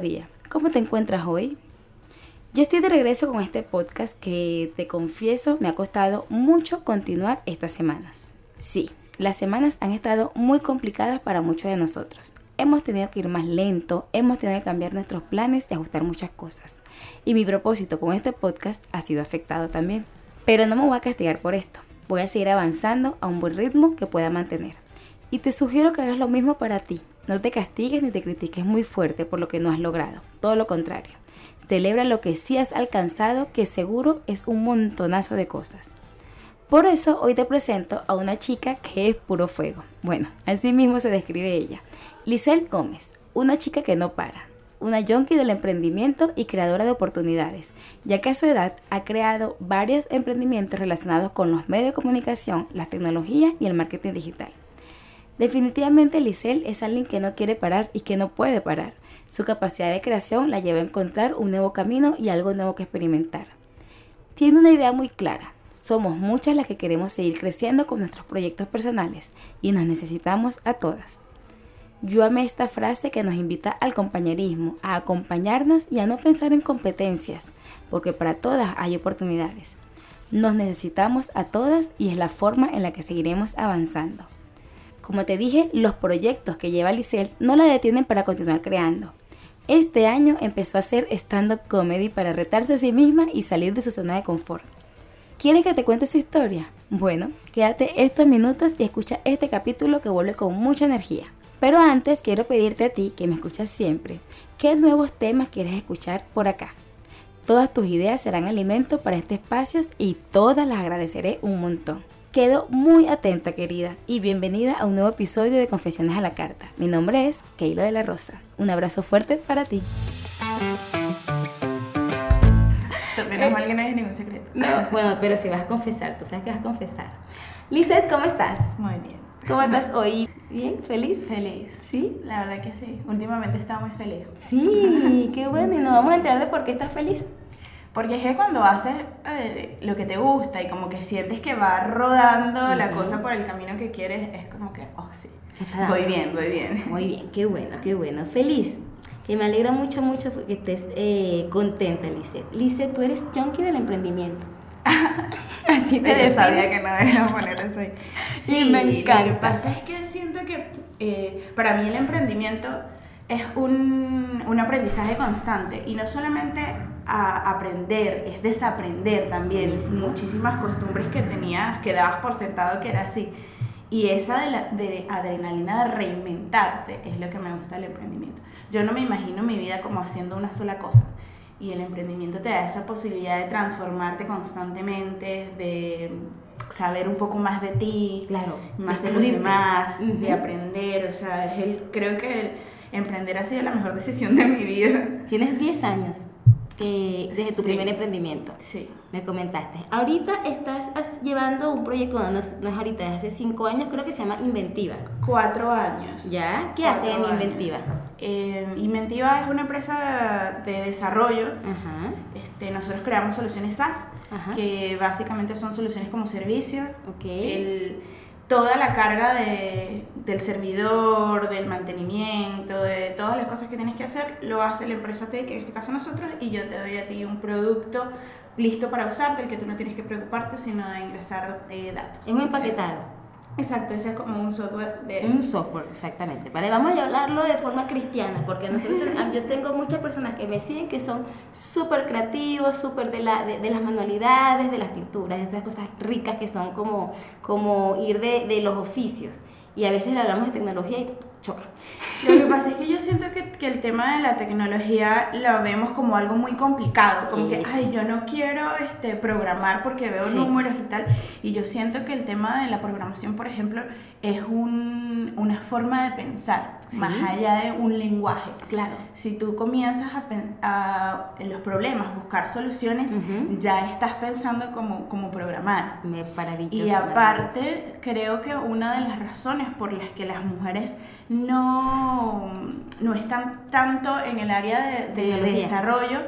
Día. ¿Cómo te encuentras hoy? Yo estoy de regreso con este podcast que te confieso me ha costado mucho continuar estas semanas. Sí, las semanas han estado muy complicadas para muchos de nosotros. Hemos tenido que ir más lento, hemos tenido que cambiar nuestros planes y ajustar muchas cosas. Y mi propósito con este podcast ha sido afectado también. Pero no me voy a castigar por esto. Voy a seguir avanzando a un buen ritmo que pueda mantener. Y te sugiero que hagas lo mismo para ti. No te castigues ni te critiques muy fuerte por lo que no has logrado. Todo lo contrario. Celebra lo que sí has alcanzado, que seguro es un montonazo de cosas. Por eso hoy te presento a una chica que es puro fuego. Bueno, así mismo se describe ella. Liselle Gómez, una chica que no para, una junkie del emprendimiento y creadora de oportunidades, ya que a su edad ha creado varios emprendimientos relacionados con los medios de comunicación, la tecnología y el marketing digital. Definitivamente Lisel es alguien que no quiere parar y que no puede parar. Su capacidad de creación la lleva a encontrar un nuevo camino y algo nuevo que experimentar. Tiene una idea muy clara. Somos muchas las que queremos seguir creciendo con nuestros proyectos personales y nos necesitamos a todas. Yo amé esta frase que nos invita al compañerismo, a acompañarnos y a no pensar en competencias, porque para todas hay oportunidades. Nos necesitamos a todas y es la forma en la que seguiremos avanzando. Como te dije, los proyectos que lleva Lisel no la detienen para continuar creando. Este año empezó a hacer stand-up comedy para retarse a sí misma y salir de su zona de confort. ¿Quieres que te cuente su historia? Bueno, quédate estos minutos y escucha este capítulo que vuelve con mucha energía. Pero antes quiero pedirte a ti, que me escuchas siempre, ¿qué nuevos temas quieres escuchar por acá? Todas tus ideas serán alimento para este espacio y todas las agradeceré un montón. Quedo muy atenta, querida, y bienvenida a un nuevo episodio de Confesiones a la Carta. Mi nombre es Keila de la Rosa. Un abrazo fuerte para ti. Menos mal que no es ningún secreto. No, bueno, pero si vas a confesar, tú sabes que vas a confesar. Lizeth, ¿cómo estás? Muy bien. ¿Cómo estás hoy? ¿Bien? ¿Feliz? Feliz. ¿Sí? La verdad que sí. Últimamente estaba muy feliz. Sí, qué bueno. Y nos vamos a enterar de por qué estás feliz. Porque es que cuando haces lo que te gusta y como que sientes que va rodando la cosa por el camino que quieres, es como que, oh sí, voy bien, voy bien. Muy bien, qué bueno, qué bueno. Feliz. Que me alegra mucho, mucho que estés eh, contenta, Lice. Lice, tú eres junkie del emprendimiento. Así te Yo sabía que no debía poner eso ahí. Sí, me encanta. Lo que pasa es que siento que eh, para mí el emprendimiento es un, un, aprendizaje constante y no solamente a aprender, es desaprender también muchísimas costumbres que tenías, que dabas por sentado que era así. Y esa de, la, de adrenalina de reinventarte es lo que me gusta del emprendimiento. Yo no me imagino mi vida como haciendo una sola cosa y el emprendimiento te da esa posibilidad de transformarte constantemente, de saber un poco más de ti, claro, más de los demás, de aprender, o sea, es el, creo que emprender ha sido la mejor decisión de mi vida. Tienes 10 años que desde tu primer emprendimiento. Sí. Me comentaste. Ahorita estás llevando un proyecto, no, es, ahorita, es hace 5 años, creo que se llama Inventiva. Cuatro años. ¿Ya? ¿Qué hacen en Inventiva? Eh, Inventiva es una empresa de desarrollo. Ajá. Este, nosotros creamos soluciones SaaS, que básicamente son soluciones como servicio. El, toda la carga de, del servidor, del mantenimiento, de todas las cosas que tienes que hacer, lo hace la empresa T, que en este caso nosotros, y yo te doy a ti un producto listo para usar, del que tú no tienes que preocuparte, sino de ingresar eh, datos. Es un empaquetado. Exacto, ese es como un software de... Un software, exactamente. Vale, vamos a hablarlo de forma cristiana, porque nosotros, yo tengo muchas personas que me siguen que son súper creativos, súper de, la, de, las manualidades, de las pinturas, de estas cosas ricas que son como, como ir de, de los oficios. Y a veces hablamos de tecnología y choca. Lo que pasa es que yo siento que, que, el tema de la tecnología lo vemos como algo muy complicado, como que, ay, yo no quiero este, programar porque veo números y tal, y yo siento que el tema de la programación, por ejemplo, es un, una forma de pensar, más allá de un lenguaje. Claro. Si tú comienzas a, a en los problemas, buscar soluciones, ya estás pensando como, como programar. Me Y aparte, creo que una de las razones por las que las mujeres no, no están tanto en el área de, desarrollo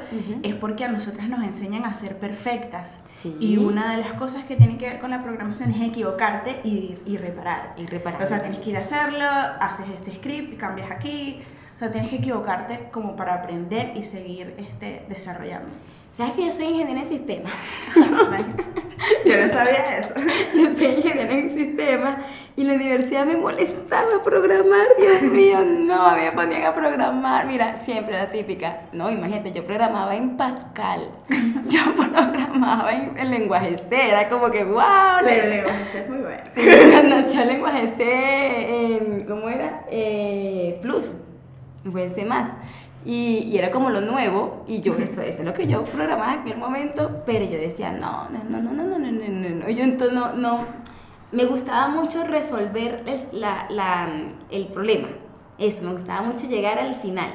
es porque a nosotras nos enseñan a ser perfectas. Y una de las cosas que tiene que ver con la programación es equivocarte y, y reparar. Y reparar. O sea, tienes que ir a hacerlo, haces este script, cambias aquí. O sea, tienes que equivocarte como para aprender y seguir este, desarrollando. ¿Sabes que yo soy ingeniera en sistemas? yo no sabía eso. Yo soy ingeniera en sistemas y la universidad me molestaba programar, Dios mío, no, me ponían a programar. Mira, siempre la típica. No, imagínate, yo programaba en Pascal. Yo programaba en el lenguaje C, era como que, wow. Pero el lenguaje C es muy bueno. Sí, nació el lenguaje C, ¿cómo era? Eh, plus, lenguaje C más. Y, y, era como lo nuevo, y yo, eso, eso es lo que yo programaba en aquel momento, pero yo decía, no, no, no, no, no, no, no, no, no, yo entonces no, no, me gustaba mucho resolver la, la, el problema, eso, me gustaba mucho llegar al final,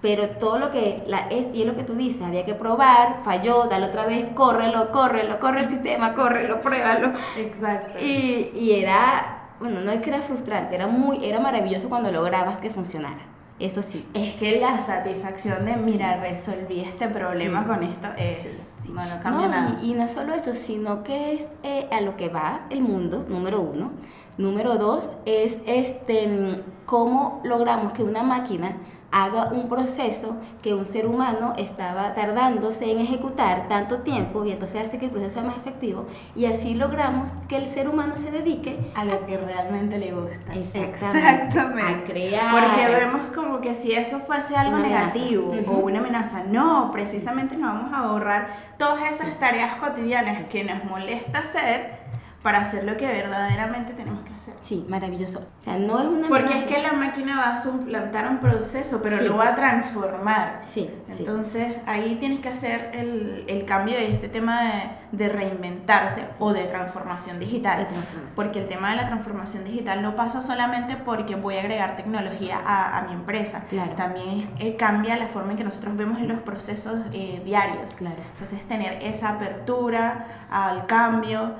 pero todo lo que, la, es, y es lo que tú dices, había que probar, falló, dale otra vez, córrelo, córrelo, corre el sistema, córrelo, pruébalo. Exacto. Y, y era, bueno, no es que era frustrante, era muy, era maravilloso cuando lograbas que funcionara. Eso sí. Es que la satisfacción de, mira, resolví este problema con esto es... No, no cambia nada. Y, no solo eso, sino que es eh, a lo que va el mundo, número uno. Número dos es este, cómo logramos que una máquina haga un proceso que un ser humano estaba tardándose en ejecutar tanto tiempo y entonces hace que el proceso sea más efectivo y así logramos que el ser humano se dedique a lo que realmente le gusta. Exactamente. A crear. Porque vemos como que si eso fuese algo negativo o una amenaza, no, precisamente nos vamos a ahorrar todas esas tareas cotidianas que nos molesta hacer para hacer lo que verdaderamente tenemos que hacer. Sí, maravilloso. O sea, no es una... Porque es que la máquina va a suplantar un proceso, pero lo va a transformar. Sí. Entonces ahí tienes que hacer el, el cambio de este tema de, de reinventarse o de transformación digital. Porque el tema de la transformación digital no pasa solamente porque voy a agregar tecnología a, a mi empresa. Claro. También eh, cambia la forma en que nosotros vemos en los procesos eh, diarios. Claro. Entonces tener esa apertura al cambio.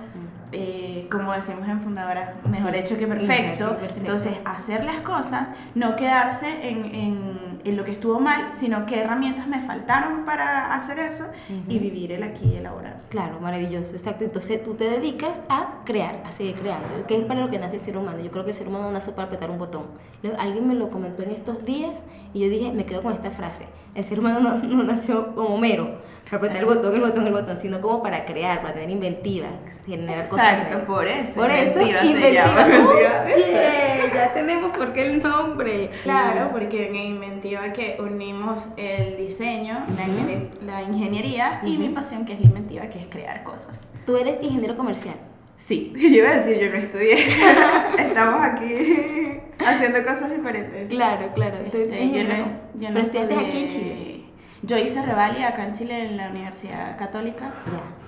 Eh, como decimos en Fundadora, mejor, hecho, que perfecto. Entonces, hacer las cosas, no quedarse en, en, en, lo que estuvo mal, sino qué herramientas me faltaron para hacer eso y vivir el aquí y el ahora. Claro, maravilloso, exacto. Entonces, tú te dedicas a crear, a seguir creando, que es para lo que nace el ser humano. Yo creo que el ser humano nace para apretar un botón. Alguien me lo comentó en estos días y yo dije, me quedo con esta frase. El ser humano no, no nació como mero, para apretar el botón, el botón, el botón, sino como para crear, para tener inventiva, generar cosas Exacto, por eso. Por eso, inventiva. ya tenemos por qué el nombre. Claro, porque en inventiva que unimos el diseño, la, ingenier la, ingeniería y mi pasión que es la inventiva, que es crear cosas. ¿Tú eres ingeniero comercial? Sí, yo iba a decir, yo no estudié. Estamos aquí haciendo cosas diferentes. Claro, claro. Este, yo no, yo Pero estudiaste aquí en Chile. Yo hice Revalia acá en Chile en la Universidad Católica. Ya.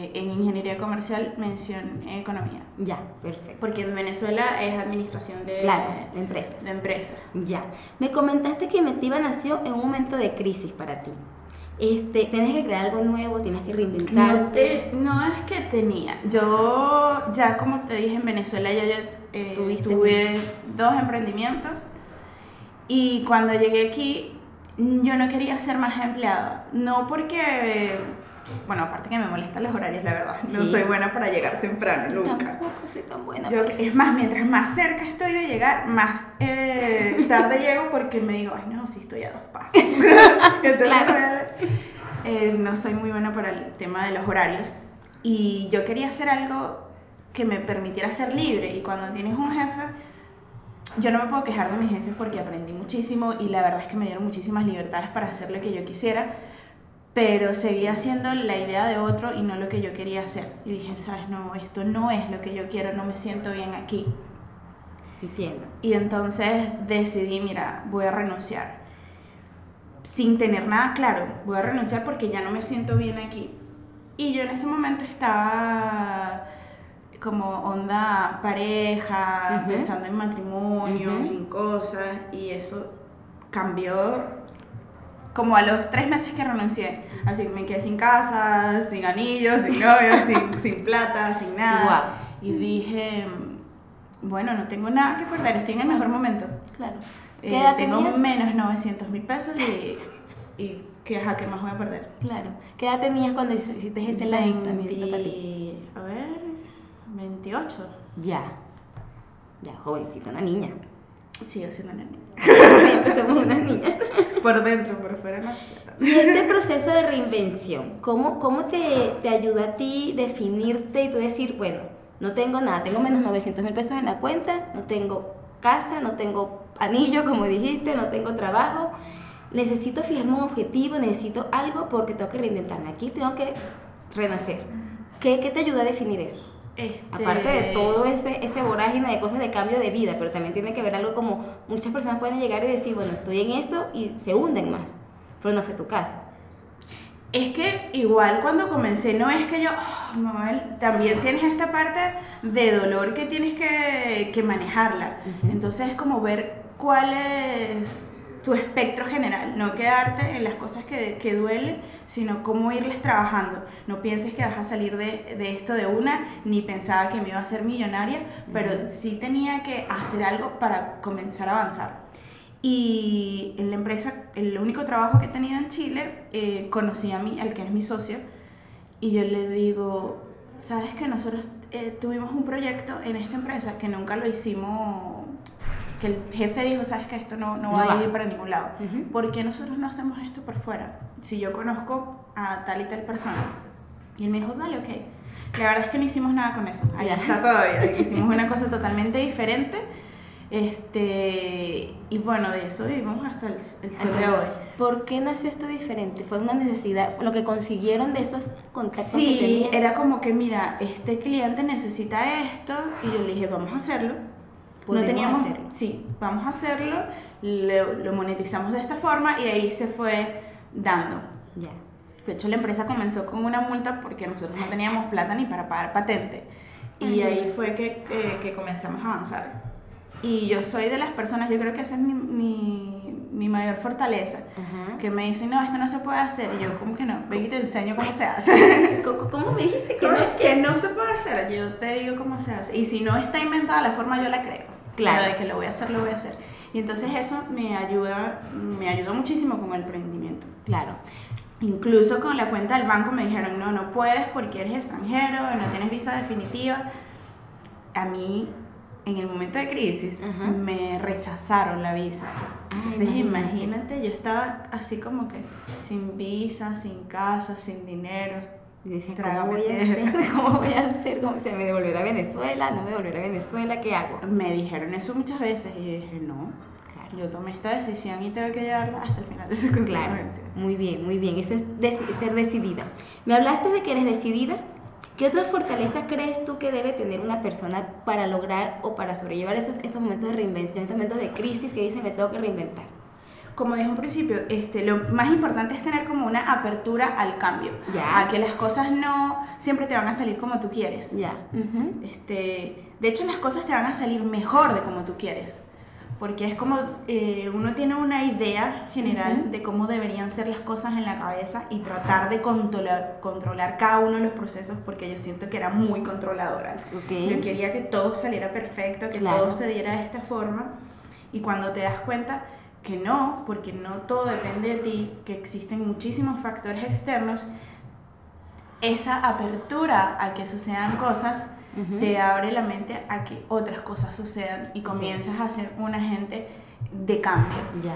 Este, en ingeniería comercial, mención economía. Ya, perfecto. Porque en Venezuela es administración de, claro, de empresas. De empresas. Ya. Me comentaste que Metiva nació en un momento de crisis para ti. Este, tienes que crear algo nuevo, tienes que reinventarte. No, no es que tenía. Yo ya como te dije en Venezuela ya yo eh, tuve dos emprendimientos y cuando llegué aquí yo no quería ser más empleada. No porque, bueno, aparte que me molestan los horarios, la verdad. No soy buena para llegar temprano, nunca. Tampoco soy tan buena. Yo, es más, mientras más cerca estoy de llegar, más eh, tarde llego porque me digo, ay, no, sí estoy a dos pasos. Entonces, claro. eh, no soy muy buena para el tema de los horarios. Y yo quería hacer algo que me permitiera ser libre. Y cuando tienes un jefe yo no me puedo quejar de mis jefes porque aprendí muchísimo y la verdad es que me dieron muchísimas libertades para hacer lo que yo quisiera, pero seguía haciendo la idea de otro y no lo que yo quería hacer. Y dije, sabes, no, esto no es lo que yo quiero, no me siento bien aquí. Entiendo. Y entonces decidí, mira, voy a renunciar. Sin tener nada claro, voy a renunciar porque ya no me siento bien aquí. Y yo en ese momento estaba como onda pareja, pensando en matrimonio, en cosas, y eso cambió como a los tres meses que renuncié. Así que me quedé sin casa, sin anillos, sin novio, sin, sin, plata, sin nada. Y dije, bueno, no tengo nada que perder, estoy en el mejor momento. Claro. Eh, tengo menos 900 mil pesos y, y ¿qué, ajá, ¿qué más voy a perder? Claro. ¿Qué edad tenías cuando hiciste ese lanzamiento para ti? A ver, 28. Ya. Ya, jovencita, una niña. Sí, yo soy una niña. siempre somos unas niñas. Por dentro, por fuera no sé. Y este proceso de reinvención, ¿cómo, cómo te, te ayuda a ti definirte y tú decir, bueno, no tengo nada, tengo menos 900 mil pesos en la cuenta, no tengo casa, no tengo anillo, como dijiste, no tengo trabajo, necesito fijarme un objetivo, necesito algo porque tengo que reinventarme. Aquí tengo que renacer. ¿Qué, qué te ayuda a definir eso? Este... Aparte de todo ese, ese vorágine de cosas de cambio de vida, pero también tiene que ver algo como muchas personas pueden llegar y decir, bueno, estoy en esto y se hunden más, pero no fue tu caso. Es que igual cuando comencé, no es que yo, oh, Manuel, también tienes esta parte de dolor que tienes que, que manejarla. Entonces es como ver cuál es tu espectro general, no quedarte en las cosas que, que duelen, sino cómo irles trabajando. No pienses que vas a salir de, de, esto de una, ni pensaba que me iba a ser millonaria, pero sí tenía que hacer algo para comenzar a avanzar. Y en la empresa, el único trabajo que he tenido en Chile, eh, conocí a mí, al que es mi socio, y yo le digo, sabes que nosotros eh, tuvimos un proyecto en esta empresa que nunca lo hicimos, que el jefe dijo, sabes que esto no, no va no a ir va. para ningún lado. Uh -huh. ¿Por qué nosotros no hacemos esto por fuera? Si yo conozco a tal y tal persona. Y él me dijo, dale, ok. La verdad es que no hicimos nada con eso. Ahí está todavía. Hicimos una cosa totalmente diferente este, y bueno, de eso vivimos hasta el, el sol de hoy. ¿Por qué nació esto diferente? ¿Fue una necesidad? ¿Lo que consiguieron de esos contactos sí, que tenían? era como que, mira, este cliente necesita esto, y yo le dije, vamos a hacerlo. No teníamos, hacerlo. Sí, vamos a hacerlo, lo, lo monetizamos de esta forma y ahí se fue dando. Ya. De hecho, la empresa comenzó con una multa porque nosotros no teníamos plata ni para pagar patente. Y ahí fue que, que, que comenzamos a avanzar. Y yo soy de las personas, yo creo que esa es mi, mi, mi mayor fortaleza, Ajá. que me dicen, no, esto no se puede hacer. Y yo, como que no? Ven y te enseño cómo se hace. ¿Cómo me dijiste que ¿Cómo? no? Que no se puede hacer. Yo te digo cómo se hace. Y si no está inventada la forma, yo la creo. Claro. Pero de que lo voy a hacer, lo voy a hacer. Y entonces eso me ayuda, me ayudó muchísimo con el emprendimiento. Claro. Incluso con la cuenta del banco me dijeron, no, no puedes porque eres extranjero, no tienes visa definitiva. A mí en el momento de crisis Ajá. me rechazaron la visa. Entonces imagínate. imagínate, yo estaba así como que sin visa, sin casa, sin dinero. Y decía, ¿cómo voy a hacer? ¿Cómo voy a hacer? ¿Cómo se me devolverá a Venezuela? ¿No me devolverá a Venezuela? ¿Qué hago? Me dijeron eso muchas veces y yo dije, no, Claro. yo tomé esta decisión y tengo que llevarla hasta el final de su Claro, muy bien, muy bien. Eso es ser decidida. Me hablaste de que eres decidida. ¿Qué otras fortalezas crees tú que debe tener una persona para lograr o para sobrellevar esos, estos momentos de reinvención, estos momentos de crisis que dicen me tengo que reinventar? Como dije al principio, este, lo más importante es tener como una apertura al cambio, Ya. a que las cosas no siempre te van a salir como tú quieres. Ya. Ujú. Este, de hecho, las cosas te van a salir mejor de como tú quieres. Porque es como eh, uno tiene una idea general Ujú. de cómo deberían ser las cosas en la cabeza y tratar de controlar, controlar cada uno de los procesos porque yo siento que era muy controladora. Ok. Yo quería que todo saliera perfecto, que Claro. todo se diera de esta forma. Y cuando te das cuenta que no, porque no todo depende de ti, que existen muchísimos factores externos, esa apertura a que sucedan cosas te abre la mente a que otras cosas sucedan y Sí. comienzas a ser un agente de cambio. Ya.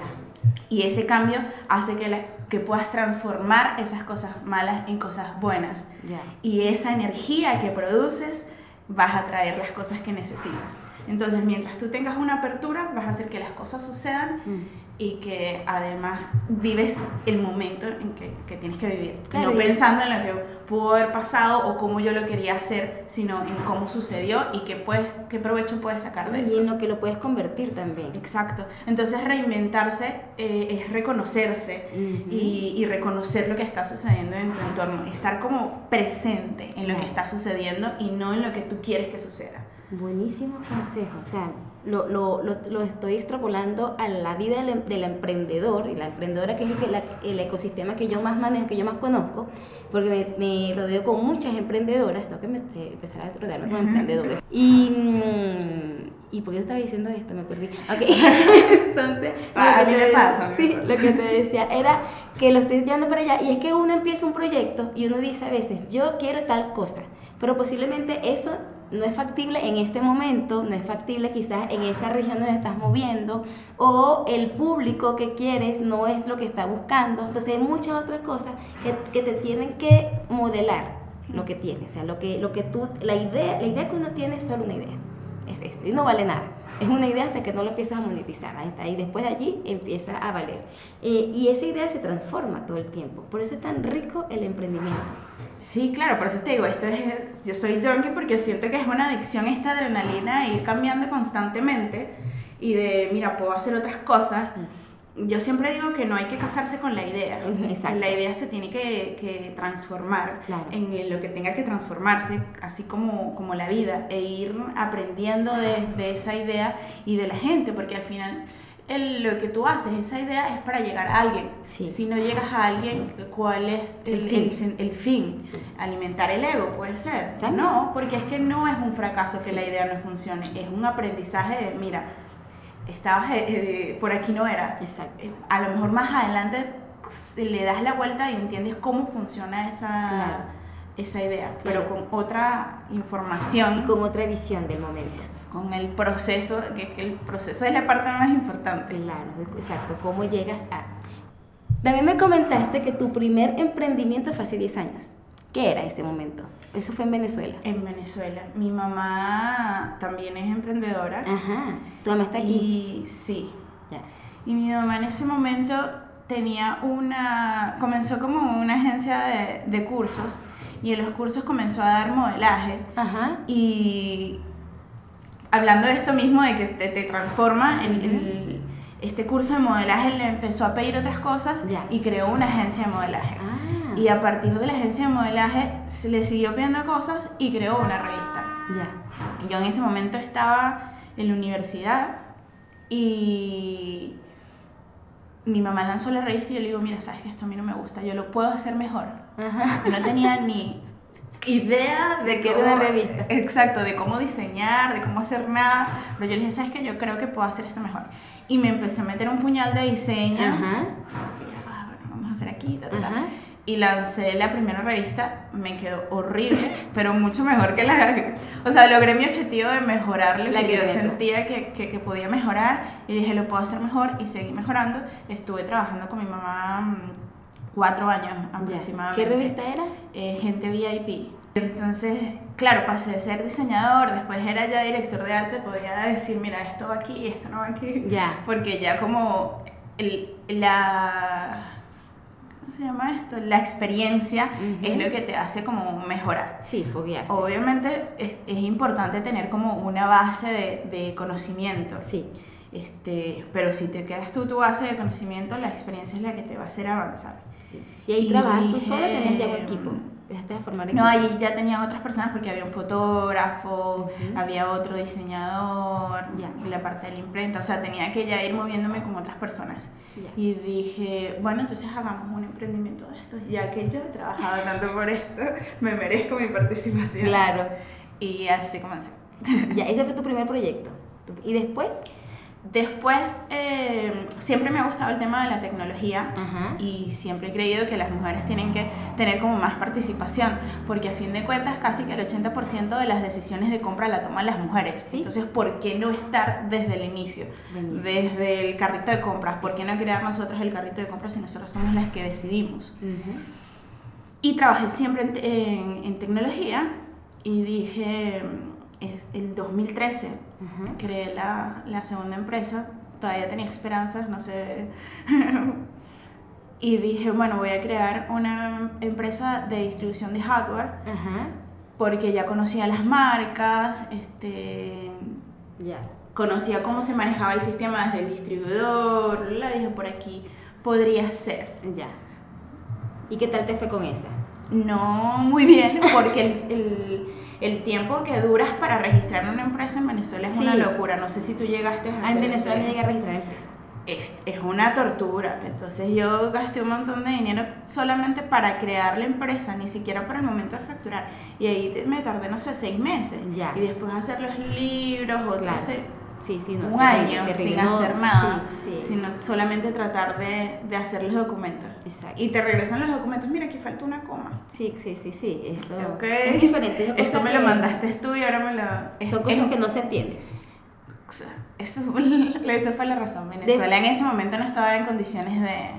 Y ese cambio hace que, la- que puedas transformar esas cosas malas en cosas buenas. Ya. Y esa energía que produces vas a traer las cosas que necesitas. Entonces, mientras tú tengas una apertura, vas a hacer que las cosas sucedan Mm. y que además vives el momento en que, que tienes que vivir. Claro, no y- pensando en lo que pudo haber pasado o cómo yo lo quería hacer, sino en cómo sucedió y qué, puedes, qué provecho puedes sacar de Y eso. en lo que lo puedes convertir también. Exacto. Entonces reinventarse eh, es reconocerse y, y reconocer lo que está sucediendo en tu entorno. Estar como presente en lo que está sucediendo y no en lo que tú quieres que suceda. Buenísimo consejo. O sea, lo, lo, lo, lo estoy extrapolando a la vida del, em- del emprendedor y la emprendedora, que es el, que la- el ecosistema que yo más manejo, que yo más conozco, porque me, me rodeo con muchas emprendedoras. Tengo que me- empezar a rodearme con emprendedores. Y. mm, ¿Y por qué estaba diciendo esto? Me perdí. Ok. Entonces, Ah, lo que a mí te me decía- pasa, a mí me Sí, lo que te decía era que lo estoy llevando para allá. Y es que uno empieza un proyecto y uno dice a veces, yo quiero tal cosa, pero posiblemente eso no es factible en este momento, no es factible quizás en esa región donde estás moviendo, o el público que quieres no es lo que está buscando. Entonces hay muchas otras cosas que, que te tienen que modelar lo que tienes, o sea, lo que, lo que tú, la idea, la idea que uno tiene es solo una idea, es eso, y no vale nada. Es una idea hasta que no lo empiezas a monetizar, ahí está, y después de allí empieza a valer. Eh, y esa idea se transforma todo el tiempo, por eso es tan rico el emprendimiento. Sí, claro, por eso te digo, esto es, yo soy junkie porque siento que es una adicción esta adrenalina ir cambiando constantemente y de, mira, puedo hacer otras cosas. Yo siempre digo que no hay que casarse con la idea. Exacto. La idea se tiene que, que transformar en lo que tenga que transformarse, así como, como la vida, e ir aprendiendo de, de esa idea y de la gente, porque al final el, lo que tú haces, esa idea es para llegar a alguien. Si no llegas a alguien, ¿cuál es el, fin? El, fin? Alimentar el ego, puede ser. No, porque es que no es un fracaso que la idea no funcione, es un aprendizaje de, mira, estabas eh, eh, por aquí no era. Eh, a lo mejor más adelante le das la vuelta y entiendes cómo funciona esa, esa idea, pero con otra información. Y con otra visión del momento con el proceso, que es que el proceso es la parte más importante. Claro, exacto, cómo llegas a... También me comentaste que tu primer emprendimiento fue hace 10 años. ¿Qué era ese momento? Eso fue en Venezuela. En Venezuela. Mi mamá también es emprendedora. Ajá. ¿Tu mamá está aquí? Y sí. Y mi mamá en ese momento tenía una... Comenzó como una agencia de, de cursos y en los cursos comenzó a dar modelaje. Ajá. Y hablando de esto mismo, de que te, transforma, este curso de modelaje le empezó a pedir otras cosas y creó una agencia de modelaje. Ah. Y a partir de la agencia de modelaje se le siguió pidiendo cosas y creó una revista. Ya. Yo en ese momento estaba en la universidad y mi mamá lanzó la revista y yo le digo, mira, sabes que esto a mí no me gusta, yo lo puedo hacer mejor. No tenía ni idea de que era una revista. Exacto, de cómo diseñar, de cómo hacer nada. Pero yo le dije, ¿sabes qué? Yo creo que puedo hacer esto mejor. Y me empecé a meter un puñal de diseño. Ajá. Y ah, bueno, vamos a hacer aquí, ta, ta, ta. Y lancé la primera revista, me quedó horrible, pero mucho mejor que la... O sea, logré mi objetivo de mejorar lo que, yo sentía que, que, que, podía mejorar y dije, lo puedo hacer mejor y seguí mejorando. Estuve trabajando con mi mamá mm, cuatro años aproximadamente. ¿Qué revista era? Eh, Gente VIP. Entonces, claro, pasé de ser diseñador, después era ya director de arte, podía decir, mira, esto va aquí y esto no va aquí. Ya. Porque ya como el, la... ¿Cómo se llama esto? La experiencia es lo que te hace como mejorar. Sí, foguearse. Obviamente es, es importante tener como una base de, de conocimiento. Sí. Este, pero si te quedas tú tu base de conocimiento, la experiencia es la que te va a hacer avanzar. ¿Y ahí trabajas tú solo tenías ya un equipo? ¿Dejaste de formar equipo? No, ahí ya tenían otras personas porque había un fotógrafo, había otro diseñador, ya. la parte de la imprenta, o sea, tenía que ya ir moviéndome con otras personas. Y dije, bueno, entonces hagamos un emprendimiento de esto, ya que yo he trabajado tanto por esto, me merezco mi participación. Claro. Y así comencé. Ya, ese fue tu primer proyecto. ¿Y después? Después, eh, siempre me ha gustado el tema de la tecnología y siempre he creído que las mujeres tienen que tener como más participación, porque a fin de cuentas casi que el 80% de las decisiones de compra la toman las mujeres. Entonces, ¿por qué no estar desde el inicio? Desde el carrito de compras. ¿Por qué no crear nosotros el carrito de compras si nosotros somos las que decidimos? Y trabajé siempre en, en tecnología y dije es el 2013 creé la, la, segunda empresa, todavía tenía esperanzas, no sé. y dije, bueno, voy a crear una empresa de distribución de hardware, porque ya conocía las marcas, este, ya. conocía cómo se manejaba el sistema desde el distribuidor, la dije por aquí, podría ser. Ya. ¿Y qué tal te fue con esa? No muy bien, porque el el tiempo que duras para registrar una empresa en Venezuela es una locura. No sé si tú llegaste a hacer En Venezuela no llegué a registrar empresa. Es, es, una tortura. Entonces yo gasté un montón de dinero solamente para crear la empresa, ni siquiera para el momento de facturar. Y ahí me tardé, no sé, seis meses. Ya. Y después hacer los libros, otros, Sí, sí, no, un terrible, año terrible. sin No, hacer nada, sino solamente tratar de, de hacer los documentos. Exacto. Y te regresan los documentos, mira, aquí falta una coma. Sí, sí, sí, sí, eso es diferente. son Eso me lo que- mandaste tú y ahora me lo... es- Son cosas es- que no se entienden. o sea, Eso, esa fue la razón. Venezuela en ese momento no estaba en condiciones de,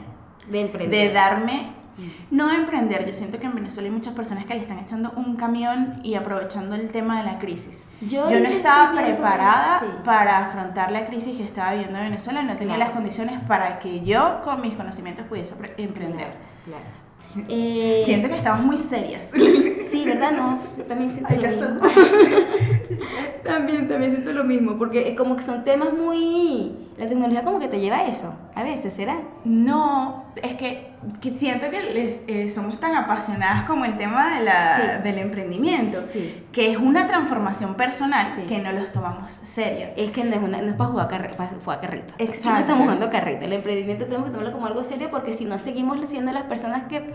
De emprender. de darme, no de emprender. Yo siento que en Venezuela hay muchas personas que le están echando un camión y aprovechando el tema de la crisis. Yo Yo no estaba preparada eso, sí. para afrontar la crisis que estaba viviendo en Venezuela, no tenía Claro. las condiciones para que yo con mis conocimientos pudiese pre- emprender. Claro, claro. Eh, Siento que estamos muy serias. Sí, ¿verdad? No, yo también siento Hay lo mismo. también, también siento lo mismo, porque es como que son temas muy... La tecnología como que te lleva a eso, a veces, ¿será? No, es que, que siento que les- eh, somos tan apasionadas como el tema de la, Sí. del emprendimiento, Sí. que es una transformación personal Sí. que no los tomamos serio. Es que no es, una, no es para jugar, carre, para jugar carrito. Exacto. No estamos jugando carrito. El emprendimiento tenemos que tomarlo como algo serio porque si no seguimos siendo las personas que...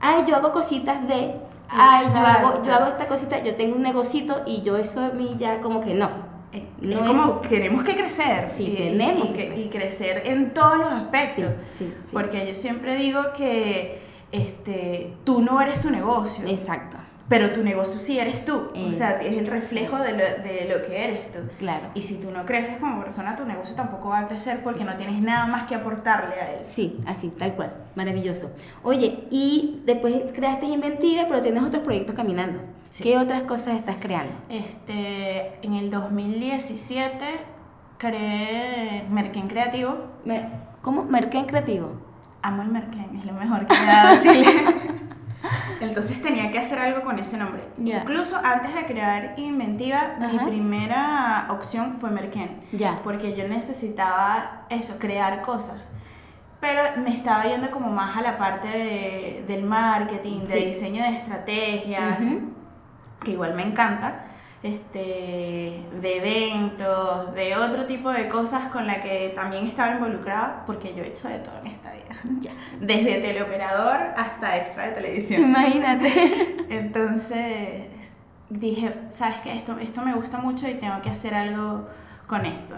Ay, yo hago cositas de... Ay, yo hago, yo hago esta cosita, yo tengo un negocito y yo eso a mí ya como que no. Eh, No es es- como tenemos que crecer Sí, y, tenemos y que y crecer. en todos los aspectos. Sí. Porque yo siempre digo que este, tú no eres tu negocio, Exacto, pero tu negocio sí eres tú. O sea, es el reflejo de lo, de lo que eres tú. claro. Y si tú no creces como persona, tu negocio tampoco va a crecer porque no tienes nada más que aportarle a él. Sí, así, tal cual. Maravilloso. Oye, y después creaste Inventiva, pero tienes otros proyectos caminando. Sí. ¿Qué otras cosas estás creando? Este, en el 2017 creé Merquén Creativo. Me- ¿Cómo? Merquén Creativo. Amo el Merquén, es lo mejor que me ha dado Chile. Entonces tenía que hacer algo con ese nombre. Ya. Incluso antes de crear Inventiva, mi primera opción fue Merquén. Ya. Porque yo necesitaba eso, crear cosas. Pero me estaba yendo como más a la parte de- del marketing, de Sí. diseño de estrategias, Ujú. Que igual me encanta, este, de eventos, de otro tipo de cosas con la que también estaba involucrada, porque yo he hecho de todo en esta vida. Ya. Desde teleoperador hasta extra de televisión. Imagínate. Entonces dije, ¿sabes qué? Esto, esto me gusta mucho y tengo que hacer algo con esto.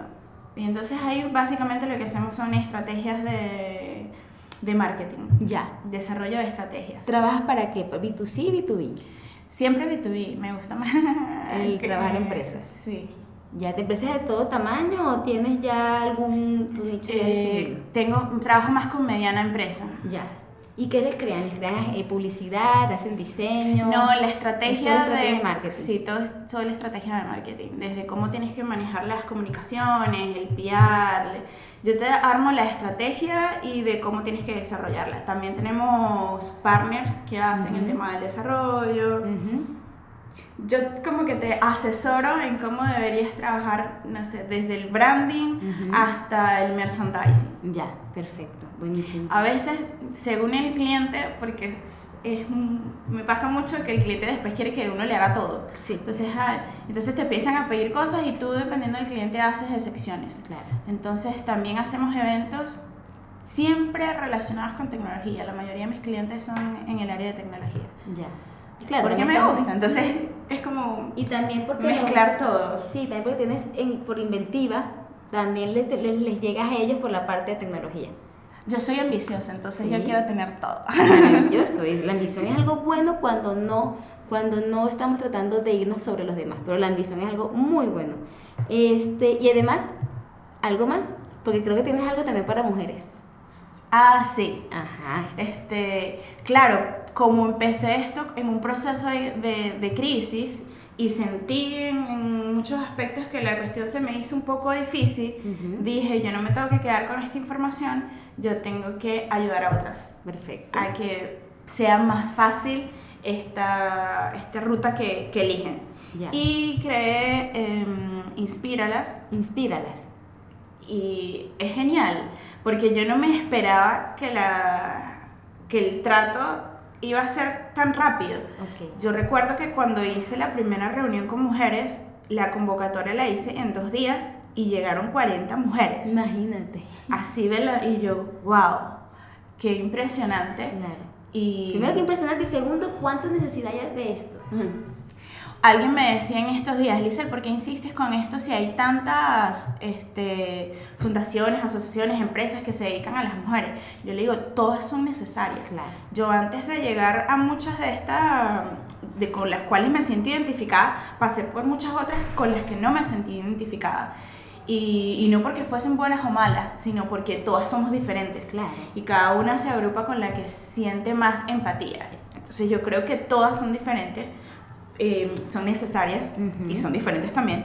Y entonces ahí básicamente lo que hacemos son estrategias de, de marketing, ya. desarrollo de estrategias. ¿Trabajas para qué? ¿Para B2C y B2B? Siempre B2B, me gusta más. El que- trabajar en empresas. Sí. ¿Ya te empresas de todo tamaño o tienes ya algún tu nicho Eh, tengo, trabajo más con mediana empresa. Ya. ¿Y qué les crean? ¿Les crean eh, publicidad? ¿Hacen diseño? No, la Es estrategia, solo estrategia de, de marketing. Sí, todo es toda la estrategia de marketing. Desde cómo tienes que manejar las comunicaciones, el PR. Yo te armo la estrategia y de cómo tienes que desarrollarla. También tenemos partners que hacen el Ujú. tema del desarrollo. Ujú. Yo como que te asesoro en cómo deberías trabajar, no sé, desde el branding Ujú. hasta el merchandising. Ya, perfecto. Buenísimo. A veces, según el cliente, porque es, es me pasa mucho que el cliente después quiere que uno le haga todo. Sí, Entonces, ah, entonces te empiezan a pedir cosas y tú, dependiendo del cliente, haces de secciones. claro. Entonces, también hacemos eventos siempre relacionados con tecnología. La mayoría de mis clientes son en el área de tecnología. Ya. Claro, porque me estamos- gusta. Entonces, es como Y también porque... mezclar todo. Sí, también porque tienes en- por inventiva, también les, les, les llegas a ellos por la parte de tecnología. Yo soy ambiciosa, entonces yo Sí. quiero tener todo. Maravilloso. La ambición es algo bueno cuando no, cuando no estamos tratando de irnos sobre los demás, pero la ambición es algo muy bueno. Este, y además, algo más, porque creo que tienes algo también para mujeres. Ah, sí. Ajá. Este, claro, como empecé esto en un proceso de- de crisis y sentí en, en muchos aspectos que la cuestión se me hizo un poco difícil, Ujú. dije, yo no me tengo que quedar con esta información, yo tengo que ayudar a otras, Perfecto. a que sea más fácil esta, esta ruta que, que eligen. Ya. Y creé em, Inspíralas, Inspíralas. y es genial, porque yo no me esperaba que, la, que el trato iba a ser tan rápido. Yo recuerdo que cuando hice la primera reunión con mujeres, la convocatoria la hice en dos días y llegaron 40 mujeres. Imagínate. Así de la... Y yo, wow, qué impresionante. Claro. Y... Primero que impresionante y segundo, ¿cuánta necesidad hay de esto? Mm. Alguien me decía en estos días, Lizel, ¿por qué insistes con esto si hay tantas este, fundaciones, asociaciones, empresas que se dedican a las mujeres? Yo le digo, todas son necesarias. Yo antes de llegar a muchas de estas, de, con las cuales me siento identificada, pasé por muchas otras con las que no me sentí identificada. Y, y, no porque fuesen buenas o malas, sino porque todas somos diferentes. Claro. Y cada una se agrupa con la que siente más empatía. Entonces yo creo que todas son diferentes eh, son necesarias y son diferentes también.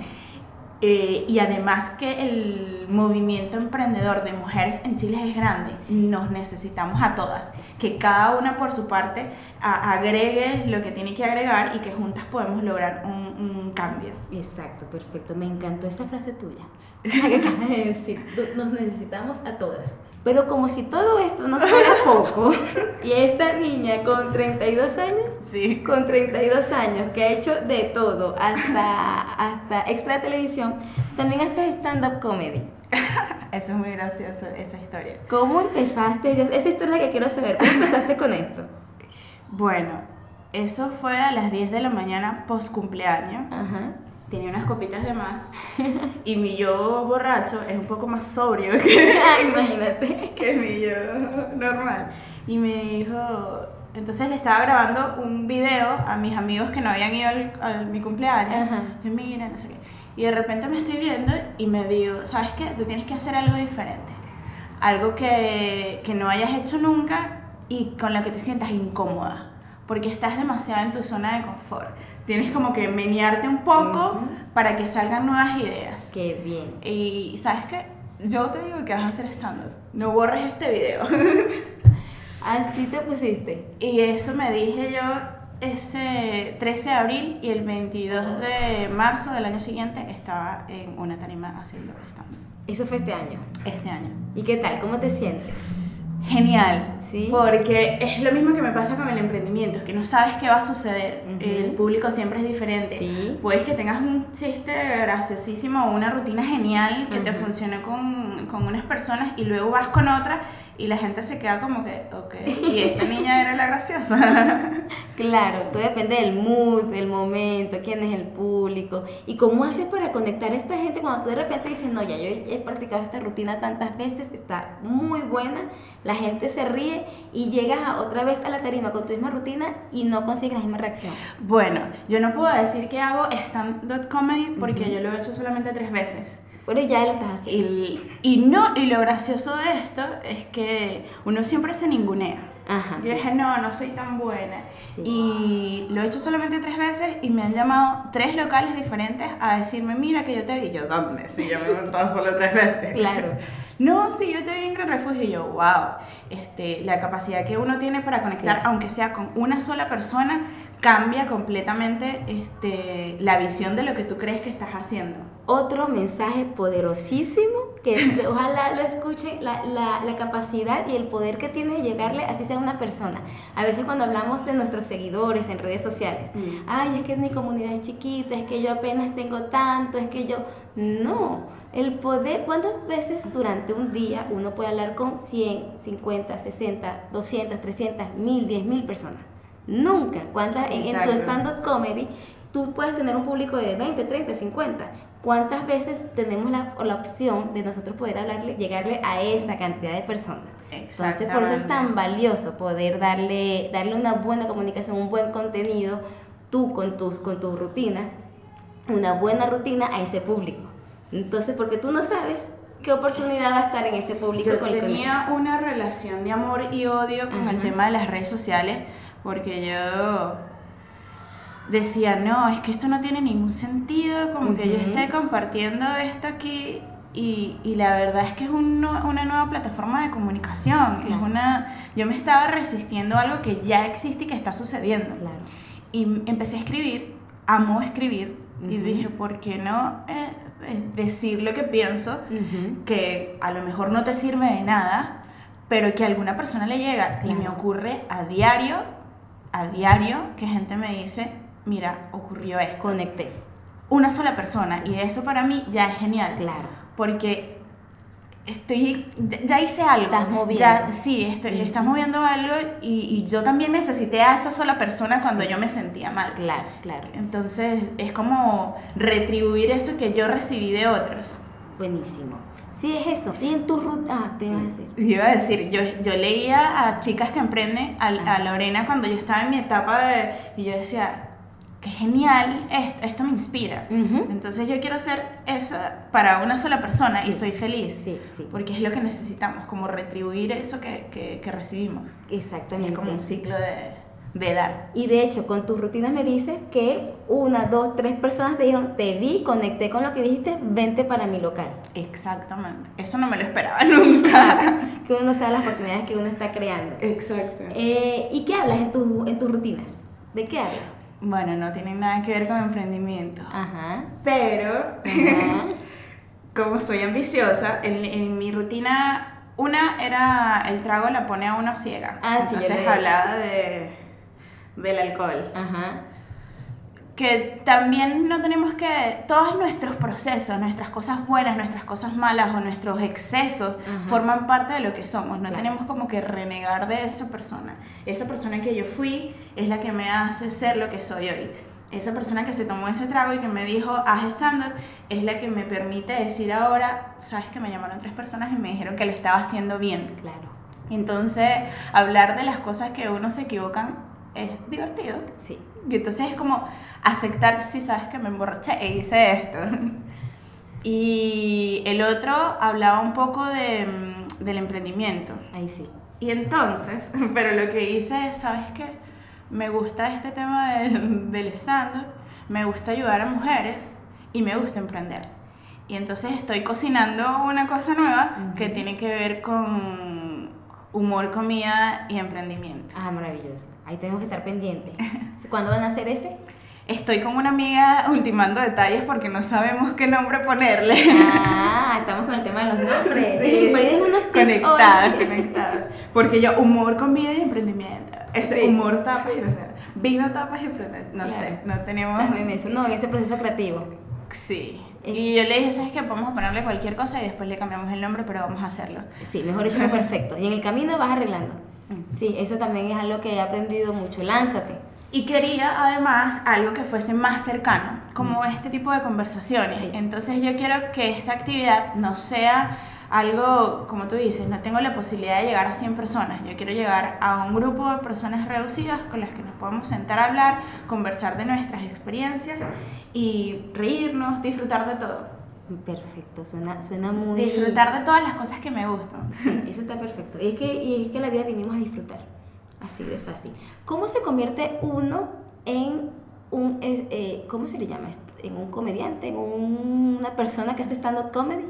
Eh, y además que el movimiento emprendedor de mujeres en Chile es grande, nos necesitamos a todas, que cada una por su parte agregue lo que tiene que agregar y que juntas podemos lograr un, un cambio. Exacto, perfecto, me encantó esa frase tuya. nos necesitamos a todas. Pero como si todo esto no fuera poco, y esta niña con 32 años, sí. con 32 años, que ha hecho de todo, hasta, hasta extra televisión, también hace stand-up comedy. Eso es muy gracioso, esa historia. ¿Cómo empezaste? Esa historia que quiero saber, ¿cómo empezaste con esto? Bueno, eso fue a las 10 de la mañana post cumpleaños. Ajá tenía unas copitas de más y mi yo borracho es un poco más sobrio que, imagínate. que mi yo normal. Y me dijo, entonces le estaba grabando un video a mis amigos que no habían ido a mi cumpleaños. Y mira, no sé qué. Y de repente me estoy viendo y me digo, ¿sabes qué? Tú tienes que hacer algo diferente. Algo que, que no hayas hecho nunca y con lo que te sientas incómoda porque estás demasiado en tu zona de confort. Tienes como que menearte un poco para que salgan nuevas ideas. Qué bien. Y sabes qué, yo te digo que vas a hacer estándar. No borres este video. Así te pusiste. Y eso me dije yo ese 13 de abril y el 22 de marzo del año siguiente estaba en una tarima haciendo stand Eso fue este año. Este año. ¿Y qué tal? ¿Cómo te sientes? genial. ¿Sí? Porque es lo mismo que me pasa con el emprendimiento, es que no sabes qué va a suceder. El público siempre es diferente. ¿Sí? Puedes que tengas un chiste graciosísimo o una rutina genial que te funcione con, con, unas personas y luego vas con otra y la gente se queda como que, ok, y esta niña era la graciosa. claro, todo depende del mood, del momento, quién es el público y cómo haces para conectar a esta gente cuando tú de repente dices, no, ya yo he practicado esta rutina tantas veces, está muy buena, la gente se ríe y llegas otra vez a la tarima con tu misma rutina y no consigues la misma reacción. Bueno, yo no puedo decir que hago stand-up comedy porque yo lo he hecho solamente tres veces. Pero ya lo estás haciendo. Y, y, no, y lo gracioso de esto es que uno siempre se ningunea. Ajá, yo dije, no, no soy tan buena. Y lo he hecho solamente tres veces y me han llamado tres locales diferentes a decirme, mira que yo te vi. yo, ¿dónde? Si yo me he montado solo tres veces. Claro. no, sí, yo te vi en Gran Refugio. Y yo, wow, este, la capacidad que uno tiene para conectar, aunque sea con una sola persona, cambia completamente este, la visión de lo que tú crees que estás haciendo. Otro mensaje poderosísimo que ojalá lo escuchen, la, la, la, capacidad y el poder que tiene de llegarle, así sea una persona. A veces cuando hablamos de nuestros seguidores en redes sociales, mm. ay, es que mi comunidad es chiquita, es que yo apenas tengo tanto, es que yo... No, el poder, ¿cuántas veces durante un día uno puede hablar con 100, 50, 60, 200, 300, 1000, 10 mil personas? Nunca. ¿Cuántas, en, en, tu stand-up comedy tú puedes tener un público de 20, 30, 50. ¿Cuántas veces tenemos la, la opción de nosotros poder hablarle, llegarle a esa cantidad de personas? Entonces, por eso es tan valioso poder darle, darle una buena comunicación, un buen contenido, tú con, tus, con tu rutina, una buena rutina a ese público. Entonces, porque tú no sabes qué oportunidad va a estar en ese público. Yo tenía una relación de amor y odio con el tema de las redes sociales, porque yo decía, no, es que esto no tiene ningún sentido, como que yo esté compartiendo esto aquí y, y, la verdad es que es un, una nueva plataforma de comunicación, es una, yo me estaba resistiendo a algo que ya existe y que está sucediendo. Y empecé a escribir, amo escribir, y dije, ¿por qué no eh, eh, decir lo que pienso, que a lo mejor no te sirve de nada, pero que a alguna persona le llega? Y me ocurre a diario, a diario, que gente me dice, mira, ocurrió esto. Conecté. Una sola persona. Y eso para mí ya es genial. Claro. Porque estoy, ya hice algo. Estás moviendo. Ya, sí, estoy, estás moviendo algo y, y yo también necesité a esa sola persona cuando yo me sentía mal. Claro, claro. Entonces es como retribuir eso que yo recibí de otros. Buenísimo. Sí, es eso. Y en tu ruta. Ah, te iba a decir. Iba a decir, yo, yo leía a chicas que emprenden, a, a Lorena cuando yo estaba en mi etapa de... Y yo decía, qué genial, esto, esto me inspira. Entonces yo quiero ser eso para una sola persona y soy feliz. Sí, sí. Porque es lo que necesitamos, como retribuir eso que, que, que recibimos. Es Exactamente. como un ciclo de, de dar. Y de hecho, con tus rutinas me dices que una, dos, tres personas te dijeron, te vi, conecté con lo que dijiste, vente para mi local. Exactamente. Eso no me lo esperaba nunca. que uno sabe las oportunidades que uno está creando. Exacto. Eh, ¿Y qué hablas en, tu- en tus rutinas? ¿De qué hablas? Bueno, no tiene nada que ver con emprendimiento. Ajá. Pero, Ajá. como soy ambiciosa, en, en mi rutina, una era el trago la pone a uno ciega. Ah, sí, Entonces vi. hablaba de, del alcohol. Ajá. que también no tenemos que, todos nuestros procesos, nuestras cosas buenas, nuestras cosas malas o nuestros excesos Ajá. forman parte de lo que somos, no Claro. tenemos como que renegar de esa persona. Esa persona que yo fui es la que me hace ser lo que soy hoy. Esa persona que se tomó ese trago y que me dijo, haz stand-up, es la que me permite decir ahora, sabes que me llamaron tres personas y me dijeron que lo estaba haciendo bien. Claro. Entonces, hablar de las cosas que uno se equivocan es divertido. Sí. Y entonces es como aceptar, si sabes que me emborraché e hice esto. Y el otro hablaba un poco de, mm, del emprendimiento. Ahí sí. Y entonces, pero lo que hice es, ¿sabes qué? Me gusta este tema de- del stand me gusta ayudar a mujeres y me gusta emprender. Y entonces estoy cocinando una cosa nueva que tiene que ver con humor, comida y emprendimiento. Ah, maravilloso. Ahí tenemos que estar pendientes. ¿Cuándo van a hacer ese? Estoy con una amiga ultimando detalles porque no sabemos qué nombre ponerle. Ah, estamos con el tema de los nombres. Sí. Dejo unos tips Conectada, hoy. conectada. Porque yo, humor, comida y emprendimiento. Ese Sí. humor, tapas y no sé. Vino, tapas y emprendimiento. No Claro. sé, no tenemos. En eso, no, en ese proceso creativo. Sí. Es- Y yo le dije, ¿sabes qué? Vamos a ponerle cualquier cosa y después le cambiamos el nombre, pero vamos a hacerlo. Sí, mejor hecho que perfecto. Y en el camino vas arreglando. Sí, eso también es algo que he aprendido mucho. Lánzate. Y quería además algo que fuese más cercano, como este tipo de conversaciones. Sí. Entonces yo quiero que esta actividad no sea algo, como tú dices, no tengo la posibilidad de llegar a 100 personas. Yo quiero llegar a un grupo de personas reducidas con las que nos podamos sentar a hablar, conversar de nuestras experiencias y reírnos, disfrutar de todo. Perfecto, suena, suena muy... Disfrutar de todas las cosas que me gustan. Sí, eso está perfecto. Y es, que, y es que la vida vinimos a disfrutar. Así de fácil. ¿Cómo se convierte uno en un... eh, ¿Cómo se le llama? ¿En un comediante? ¿En un- una persona que hace stand-up comedy?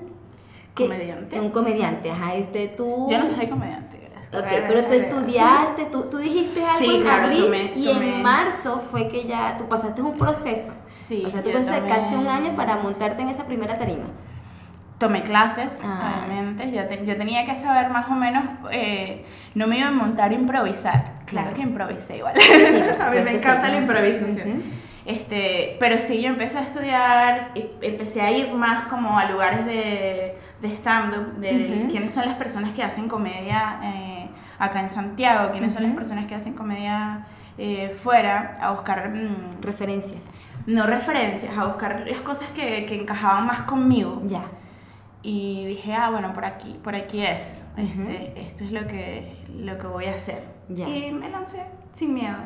¿Qué? ¿Comediante? Un comediante, ajá. Este, tú... Yo no soy comediante. gracias. Ok, pero tú estudiaste, tú, tú dijiste algo Sí, en claro, abril tomé- y tomé- en marzo fue que ya tú pasaste un proceso. Sí, o sea, tú pasaste casi un año para montarte en esa primera tarima. Tomé clases, Ah. obviamente. Te- yo tenía que saber más o menos. eh, no me iba a montar a improvisar. Claro, Claro. que improvisé igual. a mí me encanta la improvisación. Este, pero sí, yo empecé a estudiar, empecé a ir más como a lugares de, de stand-up, de Ujú. quiénes son las personas que hacen comedia eh, acá en Santiago, quiénes son las personas que hacen comedia eh, fuera, a buscar. mm, Referencias. no referencias, a buscar las cosas que, que encajaban más conmigo. Ya. Y dije, ah, bueno, por aquí, por aquí es. Ujú. este, esto es lo que, lo que voy a hacer. Ya. Y me lancé sin miedo.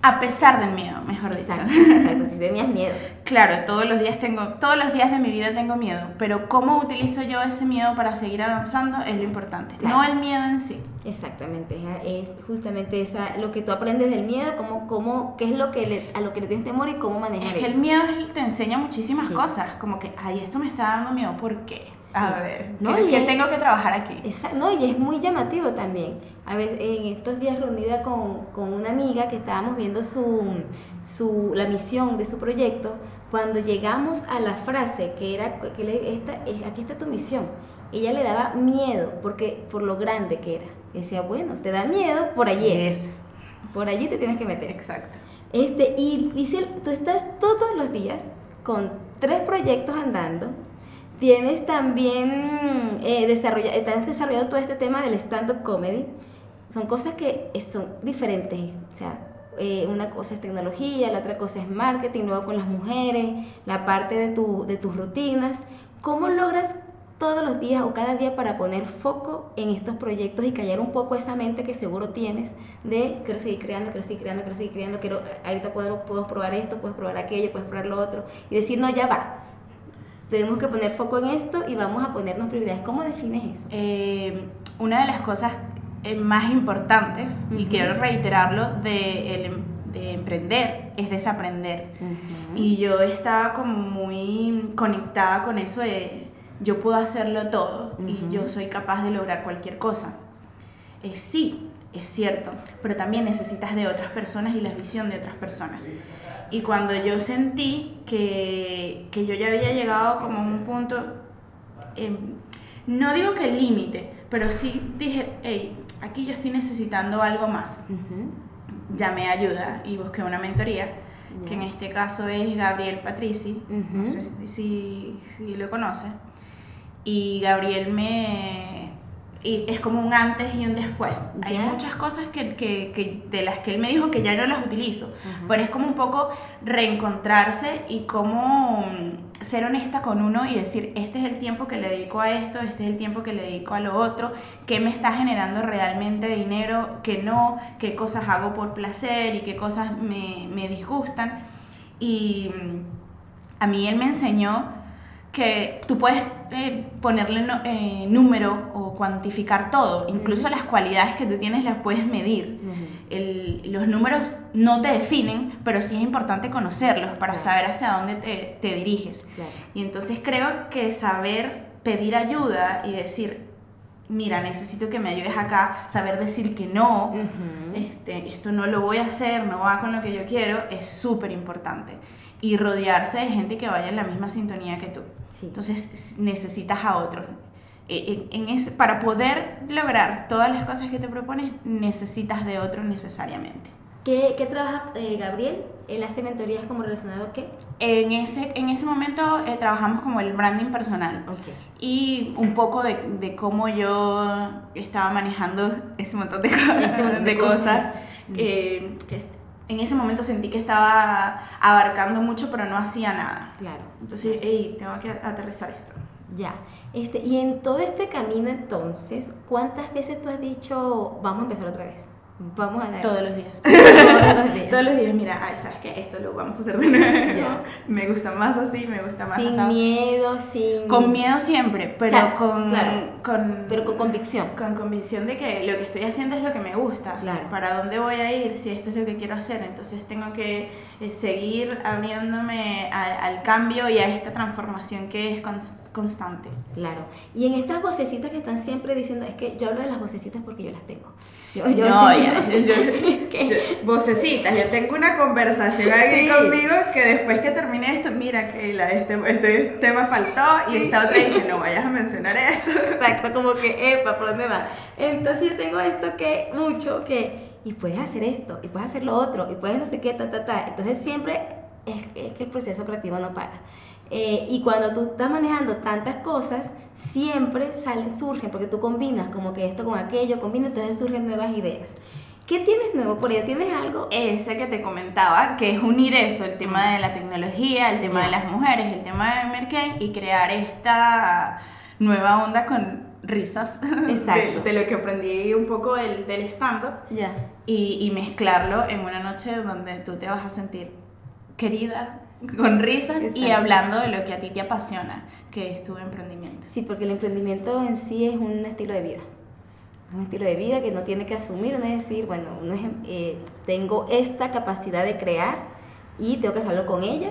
A pesar del miedo, mejor Exacto, dicho. exacto. Si tenías miedo. Claro, todos los días tengo, todos los días de mi vida tengo miedo, pero cómo utilizo yo ese miedo para seguir avanzando es lo importante, Claro. no el miedo en sí. Exactamente, es- justamente esa, lo que tú aprendes del miedo, cómo, cómo, qué es lo que le- a lo que le tienes temor y cómo manejar Es que eso. el miedo te enseña muchísimas Sí. cosas, como que, ay, esto me está dando miedo, ¿por qué? Sí. A ver, No, ¿qué, y qué es- tengo que trabajar aquí? Exacto, no, y es muy llamativo también. A veces, en estos días reunida con, con una amiga que estábamos viendo su, su, la misión de su proyecto, cuando llegamos a la frase que era, que le- esta, es- aquí está tu misión, ella le daba miedo porque, por lo grande que era. Decía, bueno, te da miedo, por allí es. Por allí te tienes que meter. Exacto. Este, y dice, tú estás todos los días con tres proyectos andando, Tienes también eh, desarrolla, estás desarrollando todo este tema del stand-up comedy. Son cosas que son diferentes. O sea, eh, una cosa es tecnología, la otra cosa es marketing, luego con las mujeres, la parte de, tu, de tus rutinas. ¿Cómo logras todos los días o cada día para poner foco en estos proyectos y callar un poco esa mente que seguro tienes de quiero seguir creando, quiero seguir creando, quiero seguir creando, quiero, ahorita puedo, puedo probar esto, puedo probar aquello, puedo probar lo otro y decir, no, ya va. Tenemos que poner foco en esto y vamos a ponernos prioridades. ¿Cómo defines eso? Eh, una de las cosas eh, más importantes, y quiero reiterarlo, de, de, emprender es desaprender. Y yo estaba como muy conectada con eso de yo puedo hacerlo todo y yo soy capaz de lograr cualquier cosa. Eh, sí, es cierto, pero también necesitas de otras personas y la visión de otras personas. Y cuando yo sentí que, que yo ya había llegado como a un punto, em, no digo que el límite, pero sí dije, hey, aquí yo estoy necesitando algo más. Llamé ayuda y busqué una mentoría, que en este caso es Gabriel Patrici, no sé si, si, lo conoce. Y Gabriel me... Y es como un antes y un después. Hay muchas cosas que, que, que, de las que él me dijo que ya no las utilizo, pero es como un poco reencontrarse y cómo ser honesta con uno y decir, este es el tiempo que le dedico a esto, este es el tiempo que le dedico a lo otro, qué me está generando realmente dinero, qué no, qué cosas hago por placer y qué cosas me, me disgustan. Y mm, a mí él me enseñó que tú puedes eh, ponerle eh, número o cuantificar todo, incluso las cualidades que tú tienes las puedes medir. los números no te definen, pero sí es importante conocerlos para saber hacia dónde te, te diriges. Y entonces creo que saber pedir ayuda y decir, mira, necesito que me ayudes acá, saber decir que no, este, esto no lo voy a hacer, no va con lo que yo quiero, es súper importante. Y rodearse de gente que vaya en la misma sintonía que tú. Entonces necesitas a otro. E, en, en para poder lograr todas las cosas que te propones, necesitas de otro necesariamente. ¿Qué, qué trabaja eh, Gabriel? ¿Él hace mentorías como relacionado a qué? En ese, en ese momento eh, trabajamos como el branding personal. Y un poco de, de, cómo yo estaba manejando ese montón de, de, cosas, que, en ese momento sentí que estaba abarcando mucho, pero no hacía nada. Claro. Entonces, hey, tengo que aterrizar esto. Ya. Este, y en todo este camino entonces, ¿cuántas veces tú has dicho, vamos a empezar otra vez? Vamos a dar. Todos los días. Todos los días. Todos los días, mira, ay, ¿sabes qué? Esto lo vamos a hacer de nuevo. Me gusta más así, me gusta más Sin miedo, sin. Con miedo siempre, pero con, con. Pero con convicción. Con convicción de que lo que estoy haciendo es lo que me gusta. Claro. Para dónde voy a ir, si esto es lo que quiero hacer. Entonces tengo que eh, seguir abriéndome al, cambio y a esta transformación que es constante. Claro. Y en estas vocecitas que están siempre diciendo, es que yo hablo de las vocecitas porque yo las tengo. Yo, yo no, ya, vocecitas, yo tengo una conversación aquí conmigo que después que termine esto, mira que este, este tema faltó y esta otra dice, no vayas a mencionar esto. Exacto, como que, epa, ¿por dónde va? Entonces yo tengo esto que, mucho que, y puedes hacer esto, y puedes hacer lo otro, y puedes no sé qué, ta, ta, ta. Entonces siempre es, es que el proceso creativo no para. Eh, y cuando tú estás manejando tantas cosas, siempre salen, surgen, porque tú combinas como que esto con aquello, combinas, entonces surgen nuevas ideas. ¿Qué tienes nuevo por ello? ¿Tienes algo? Ese que te comentaba, que es unir eso, el tema de la tecnología, el tema de las mujeres, el tema de Merkel y crear esta nueva onda con risas de, de, lo que aprendí un poco del, del stand-up y, y mezclarlo en una noche donde tú te vas a sentir querida, con risas y hablando de lo que a ti te apasiona, que es tu emprendimiento. Sí, porque el emprendimiento en sí es un estilo de vida. Un estilo de vida que no tiene que asumir, no es decir, bueno, no es, eh, tengo esta capacidad de crear y tengo que hacerlo con ella.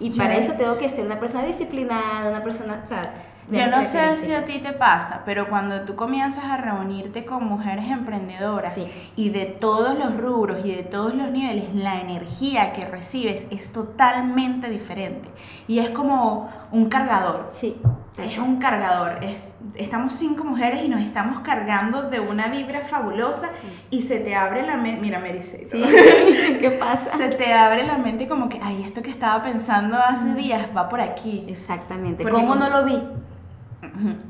Y para eso tengo que ser una persona disciplinada, una persona, o sea, yo no sé si a ti te pasa, pero cuando tú comienzas a reunirte con mujeres emprendedoras y de todos los rubros y de todos los niveles, la energía que recibes es totalmente diferente. Y es como un cargador. Sí. es un cargador. Es, estamos cinco mujeres y nos estamos cargando de una vibra fabulosa y se te abre la mente. Mira, me dice. Sí, ¿qué pasa? Se te abre la mente como que, ay, esto que estaba pensando hace días va por aquí. Exactamente. ¿Cómo no lo vi?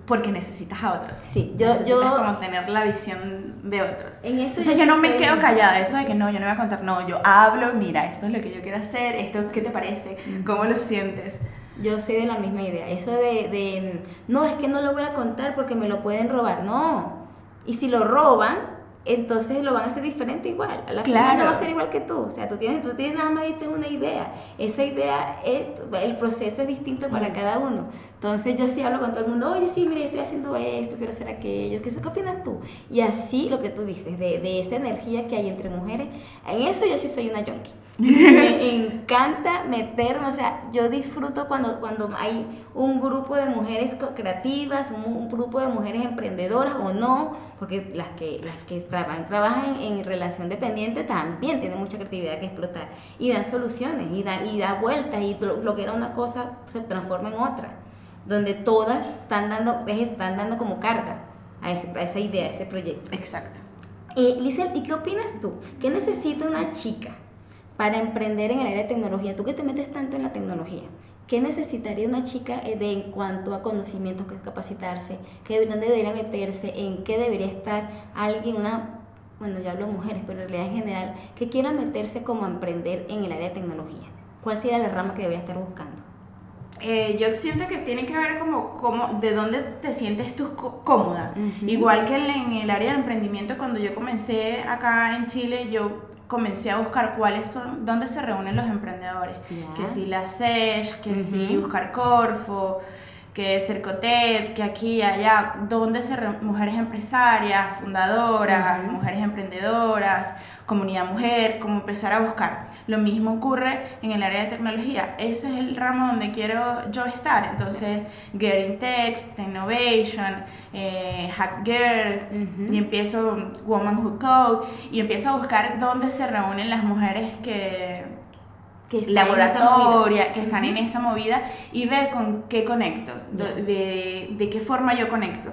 Porque necesitas a otros. Sí, yo. Necesitas yo, como tener la visión de otros. En eso Entonces yo no me quedo callada. Eso de que no, yo no voy a contar. No, yo hablo. Mira, esto es lo que yo quiero hacer. Esto, ¿qué te parece? ¿Cómo lo sientes? Yo soy de la misma idea. Eso de, de, no, es que no lo voy a contar porque me lo pueden robar. No. Y si lo roban, entonces lo van a hacer diferente igual. A la final no va a ser igual que tú. O sea, tú tienes, tú tienes nada más una idea. Esa idea, es, el proceso es distinto para cada uno. Entonces yo sí hablo con todo el mundo, oye, sí, mira, yo estoy haciendo esto, quiero hacer aquello. ¿Qué, ¿Qué opinas tú? Y así lo que tú dices, de, de esa energía que hay entre mujeres, en eso yo sí soy una junkie. me encanta meterme, o sea, yo disfruto cuando, cuando hay un grupo de mujeres creativas, un, grupo de mujeres emprendedoras o no, porque las que, las que trabajan, trabajan en, relación dependiente también tienen mucha creatividad que explotar y dan soluciones y da, y da vueltas y lo, que era una cosa se transforma en otra, donde todas están dando, están dando como carga a, esa idea, a ese proyecto. Exacto. Eh, ¿y qué opinas tú? ¿Qué necesita una chica? para emprender en el área de tecnología, tú que te metes tanto en la tecnología, ¿qué necesitaría una chica eh, de, en cuanto a conocimientos, que capacitarse, ¿Qué, dónde debería meterse, en qué debería estar alguien, una, bueno, yo hablo mujeres, pero en realidad en general, que quiera meterse como a emprender en el área de tecnología? ¿Cuál sería la rama que debería estar buscando? Eh, yo siento que tiene que ver como, como de dónde te sientes tú cómoda. Igual que en el área de emprendimiento, cuando yo comencé acá en Chile, yo comencé a buscar cuáles son, dónde se reúnen los emprendedores. Que si la SESH, que si buscar Corfo, que Cercotet, que aquí y allá, dónde se reúnen mujeres empresarias, fundadoras, mujeres emprendedoras, comunidad mujer, cómo empezar a buscar. Lo mismo ocurre en el área de tecnología. Ese es el ramo donde quiero yo estar. Entonces, Getting Text, Innovation, eh, Hack Girl, y empiezo Woman Who Code, y empiezo a buscar dónde se reúnen las mujeres que que laboratoria, que están en esa movida y ver con qué conecto, de, de, qué forma yo conecto.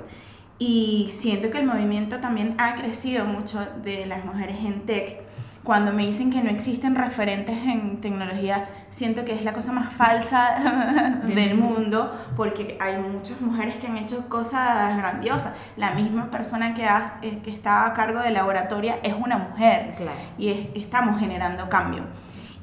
Y siento que el movimiento también ha crecido mucho de las mujeres en tech. Cuando me dicen que no existen referentes en tecnología, siento que es la cosa más falsa del mundo, porque hay muchas mujeres que han hecho cosas grandiosas. La misma persona que, eh, que está a cargo de laboratoria es una mujer y estamos generando cambio.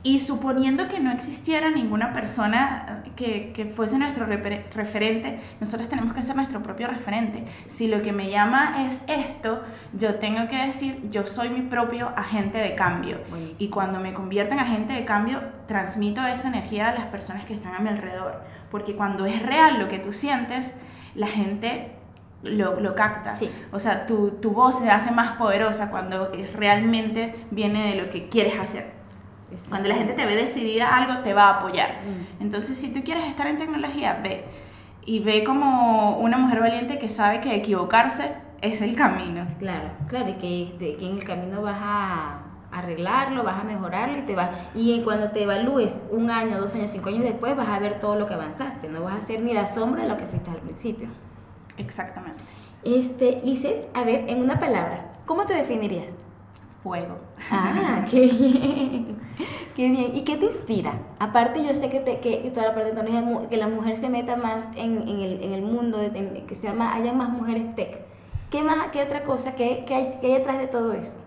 Y suponiendo que no existiera ninguna persona que, que fuese nuestro referente, nosotros tenemos que ser nuestro propio referente. Si lo que me llama es esto, yo tengo que decir, yo soy mi propio agente de cambio. Y cuando me convierto en agente de cambio, transmito esa energía a las personas que están a mi alrededor. Porque cuando es real lo que tú sientes, la gente lo, lo, capta. O sea, tu, tu, voz se hace más poderosa cuando realmente viene de lo que quieres hacer. Cuando la gente te ve decidida algo, te va a apoyar. Mm. Entonces, si tú quieres estar en tecnología, ve. Y ve como una mujer valiente que sabe que equivocarse es el camino. Claro, claro, y que, que en el camino vas a arreglarlo, vas a mejorarlo y te vas y cuando te evalúes un año, dos años, cinco años después vas a ver todo lo que avanzaste, no vas a ser ni la sombra de lo que fuiste al principio. Exactamente. Este, Lizeth, a ver, en una palabra, ¿cómo te definirías? Fuego. Ah, qué bien. Qué bien. ¿Y qué te inspira? Aparte, yo sé que, te, que toda la parte de que la mujer se meta más en, en, el, en el, mundo, de, que se llama, haya más mujeres tech. ¿Qué, más, qué otra cosa? ¿Qué, qué, hay, qué hay detrás de todo eso?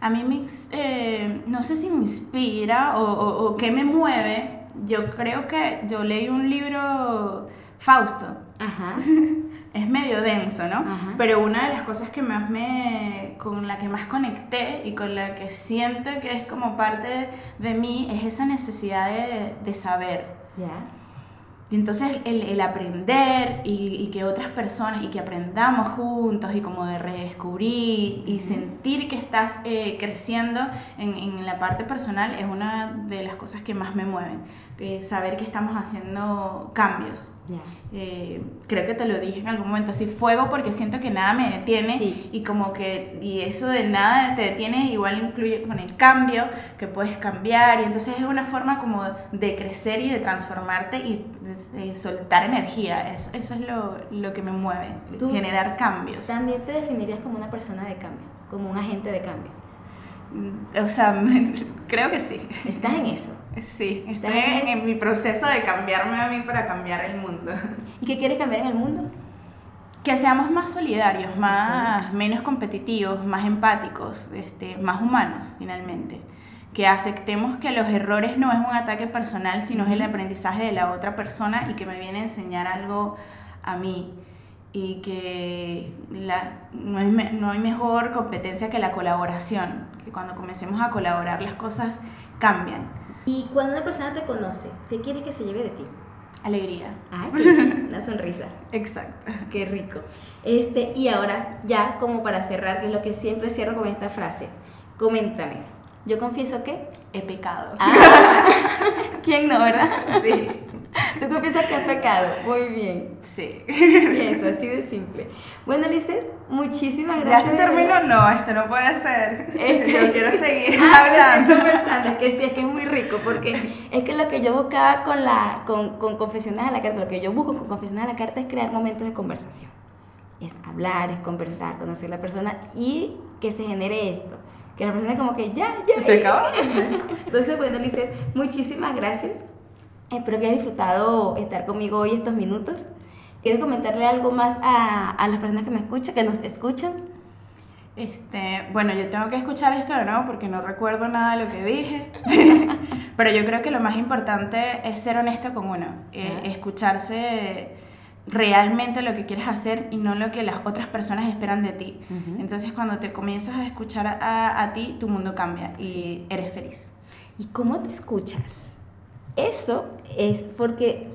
A mí me, eh, no sé si me inspira o, o, o qué me mueve. Yo creo que yo leí un libro, Fausto. Ajá. es medio denso, ¿no? Pero una de las cosas que más me, con la que más conecté y con la que siento que es como parte de mí es esa necesidad de, de saber. Ya. Y entonces el, el aprender y, y, que otras personas y que aprendamos juntos y como de redescubrir y sentir que estás eh, creciendo en, en, la parte personal es una de las cosas que más me mueven. Eh, saber que estamos haciendo cambios. Eh, creo que te lo dije en algún momento, así fuego porque siento que nada me detiene y como que, y eso de nada te detiene igual incluye con el cambio, que puedes cambiar y entonces es una forma como de crecer y de transformarte y soltar energía, eso, eso es lo, lo, que me mueve, generar cambios. También te definirías como una persona de cambio, como un agente de cambio. O sea, creo que sí. ¿Estás en eso? Sí, estoy en, en, mi proceso de cambiarme a mí para cambiar el mundo. ¿Y qué quieres cambiar en el mundo? que seamos más solidarios, más, menos competitivos, más empáticos, este, más humanos finalmente. Que aceptemos que los errores no es un ataque personal, sino es el aprendizaje de la otra persona y que me viene a enseñar algo a mí. Y que la, no, hay, no hay mejor competencia que la colaboración, que cuando comencemos a colaborar las cosas cambian. Y cuando una persona te conoce, ¿qué quieres que se lleve de ti? Alegría. Ay, una sonrisa. Exacto. Qué rico. Este, y ahora, ya como para cerrar, que es lo que siempre cierro con esta frase, coméntame. Yo confieso que he pecado. Ah, ¿Quién no, verdad? Sí. Tú confiesas que has pecado. Muy bien. Sí. Y eso, así de simple. Bueno, Lizeth, muchísimas gracias. ¿Ya se terminó? No, esto no puede ser. Este, Yo quiero seguir ah, hablando. conversando. Es que sí, es que es muy rico, porque es que lo que yo buscaba con, la, con, con Confesiones a la Carta, lo que yo busco con Confesiones a la Carta es crear momentos de conversación. Es hablar, es conversar, conocer a la persona y que se genere esto. Que la persona como que ya, ya. Se acabó. Entonces, bueno, Lizeth, muchísimas gracias Espero que hayas disfrutado estar conmigo hoy estos minutos. ¿Quieres comentarle algo más a, a las personas que me escuchan, que nos escuchan? Este, bueno, yo tengo que escuchar esto de nuevo porque no recuerdo nada de lo que dije, pero yo creo que lo más importante es ser honesto con uno, eh, escucharse realmente lo que quieres hacer y no lo que las otras personas esperan de ti. Entonces cuando te comienzas a escuchar a, a ti, tu mundo cambia y eres feliz. ¿Y cómo te escuchas? Eso es porque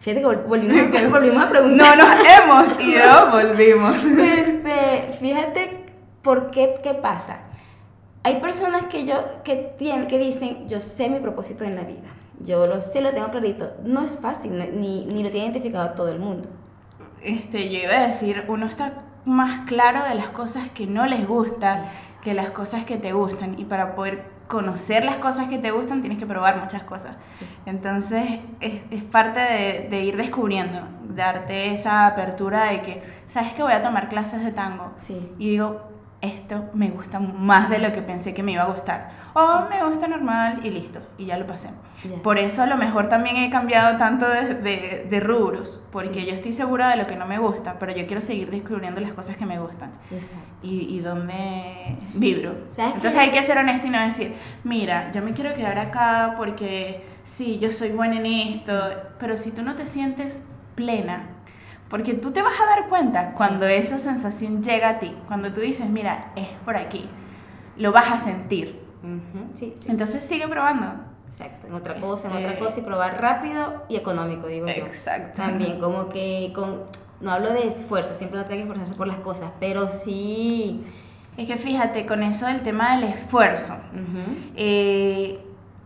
Fíjate que volvimos, volvimos, a preguntar. No nos hemos ido, volvimos. Este, fíjate por qué, qué pasa. Hay personas que yo que tienen que dicen, yo sé mi propósito en la vida. Yo lo sé, lo tengo clarito. No es fácil, ni, ni lo tiene identificado todo el mundo. Este, yo iba a decir, uno está más claro de las cosas que no les gustan que las cosas que te gustan. Y para poder conocer las cosas que te gustan, tienes que probar muchas cosas. Entonces, es, es parte de, de, ir descubriendo, darte esa apertura de que, ¿sabes que voy a tomar clases de tango? Sí. Y digo, esto me gusta más de lo que pensé que me iba a gustar. O me gusta normal y listo, y ya lo pasé. Por eso a lo mejor también he cambiado tanto de, de, de rubros, porque yo estoy segura de lo que no me gusta, pero yo quiero seguir descubriendo las cosas que me gustan. Y, y donde vibro. Entonces hay que ser honesto y no decir, mira, yo me quiero quedar acá porque sí, yo soy buena en esto, pero si tú no te sientes plena, porque tú te vas a dar cuenta cuando esa sensación llega a ti, cuando tú dices, mira, es por aquí, lo vas a sentir. sí, Entonces sigue probando. Exacto, en otra cosa, en otra este cosa y probar rápido y económico, digo yo. Exacto. También, como que con, no hablo de esfuerzo, siempre no tengo que esforzarse por las cosas, pero sí... Es que fíjate, con eso del tema del esfuerzo, eh,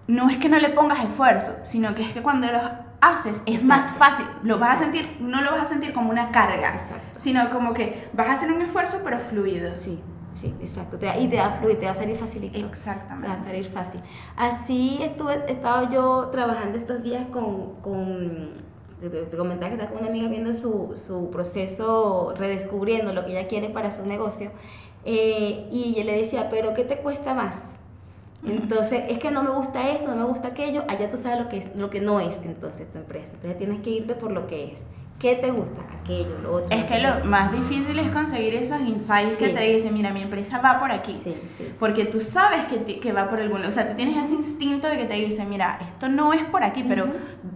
no es que no le pongas esfuerzo, sino que es que cuando los haces es más fácil. Lo vas a sentir, no lo vas a sentir como una carga, sino como que vas a hacer un esfuerzo pero fluido. Sí. Sí, exacto. y te va a fluir, te va a salir facilito. Exactamente. Te va a salir fácil. Así estuve, he estado yo trabajando estos días con, con te, te, comentaba que está con una amiga viendo su, su, proceso, redescubriendo lo que ella quiere para su negocio. Eh, y yo le decía, pero ¿qué te cuesta más? Entonces, es que no me gusta esto, no me gusta aquello, allá tú sabes lo que, es, lo que no es entonces tu empresa. Entonces tienes que irte por lo que es. ¿Qué te gusta? Aquello, lo otro. Es que lo más difícil es conseguir esos insights que te dicen, mira, mi empresa va por aquí. Sí, sí, Porque tú sabes que, que, va por algún lado. O sea, tú tienes ese instinto de que te dice, mira, esto no es por aquí, pero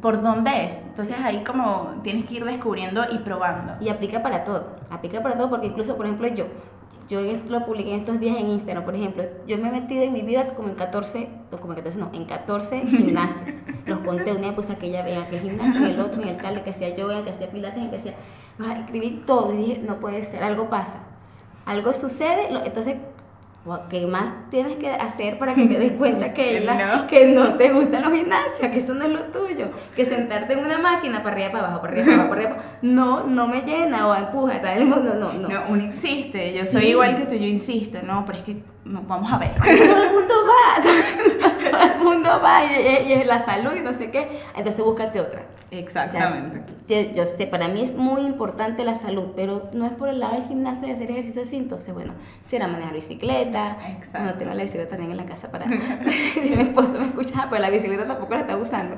¿por dónde es? Entonces ahí como tienes que ir descubriendo y probando. Y aplica para todo. Aplica para todo porque incluso, por ejemplo, yo, yo lo publiqué en estos días en Instagram, por ejemplo, yo me he metido en mi vida como en 14, no, como en 14, no, en 14 gimnasios. Los conté una pues que ella vea aquel gimnasio, en el otro, en el tal, que hacía yoga, que hacía pilates, que hacía... Escribí todo y dije, no puede ser, algo pasa. Algo sucede, entonces ¿Qué más tienes que hacer para que te des cuenta que, no. que no te gustan los gimnasios, que eso no es lo tuyo? Que sentarte en una máquina para arriba, para abajo, para arriba, para abajo, para arriba, no, no me llena o empuja, tal, no, no, no. No, uno insiste, yo soy igual que tú, yo insisto, no, pero es que no, vamos a ver. Todo el mundo va. el mundo va y, y es la salud y no sé qué. Entonces búscate otra. Exactamente. O sea, sí, yo sé, para mí es muy importante la salud, pero no es por el lado del gimnasio de hacer ejercicio así. Entonces, bueno, si era manejar bicicleta, Exacto. no tengo la bicicleta también en la casa para. si mi esposo me escucha, pues la bicicleta tampoco la está usando.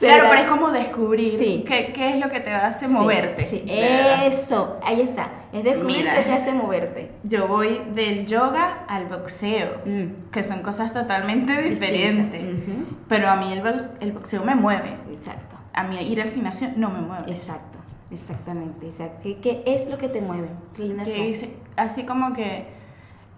Claro, pero es como descubrir Sí. qué, qué es lo que te hace Sí, moverte. Sí, eso, ahí está. Es descubrir Mira. qué te hace moverte. Yo voy del yoga al boxeo, Mm. que son cosas totalmente diferentes. Ujú. Pero a mí el, el boxeo me mueve. Exacto. A mí ir al gimnasio no me mueve. Exacto, exactamente. exacto. ¿Qué, es lo que te mueve? Que dice- así como que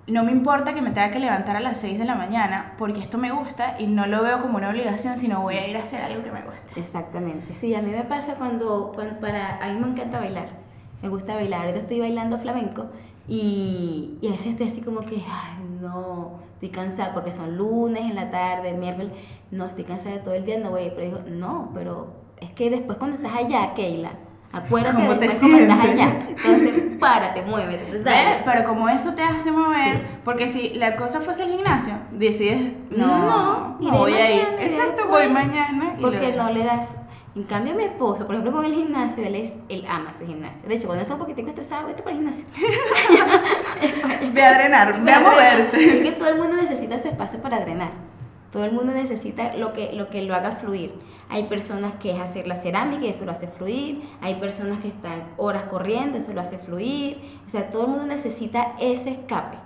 no me importa que me tenga que levantar a las 6 de la mañana porque esto me gusta y no lo veo como una obligación, sino voy a ir a hacer algo que me guste. Exactamente. Sí, a mí me pasa cuando, cuando para, a mí me encanta bailar. Me gusta bailar. Ahorita estoy bailando flamenco y, y a veces estoy así como que, ay, no, estoy cansada porque son lunes en la tarde, miércoles, no, estoy cansada de todo el día, no voy. Pero digo, no, pero es que después cuando estás allá, Keila, acuérdate ¿Cómo te después cómo estás allá. Entonces, párate, muévete. Pero como eso te hace mover, Sí. porque si la cosa fuese el gimnasio, decides, no, No, no iré voy a ir. Exacto, después. voy mañana. y Porque lo- no le das. En cambio, mi esposo, por ejemplo, con el gimnasio, él, es, él ama su gimnasio. De hecho, cuando está un poquitico estresado, vete para el gimnasio. Ve a drenar, ve a Es moverte. que todo el mundo necesita su espacio para drenar. Todo el mundo necesita lo que, lo que lo haga fluir. Hay personas que es hacer la cerámica y eso lo hace fluir. Hay personas que están horas corriendo, eso lo hace fluir. O sea, todo el mundo necesita ese escape.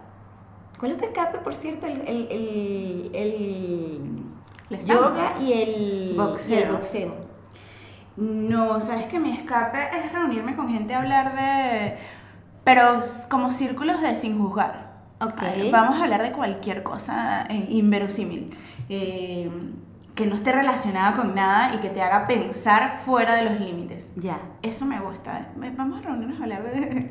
¿Cuál es tu escape, por cierto? El, el, el, yoga y el Boxeo. y el boxeo. No, sabes que mi escape es reunirme con gente a hablar de. Pero como círculos de sin juzgar. Ok. Ay, Vamos a hablar de cualquier cosa eh, inverosímil. eh, que no esté relacionada con nada y que te haga pensar fuera de los límites. Ya. Eso me gusta. Vamos a reunirnos a hablar de.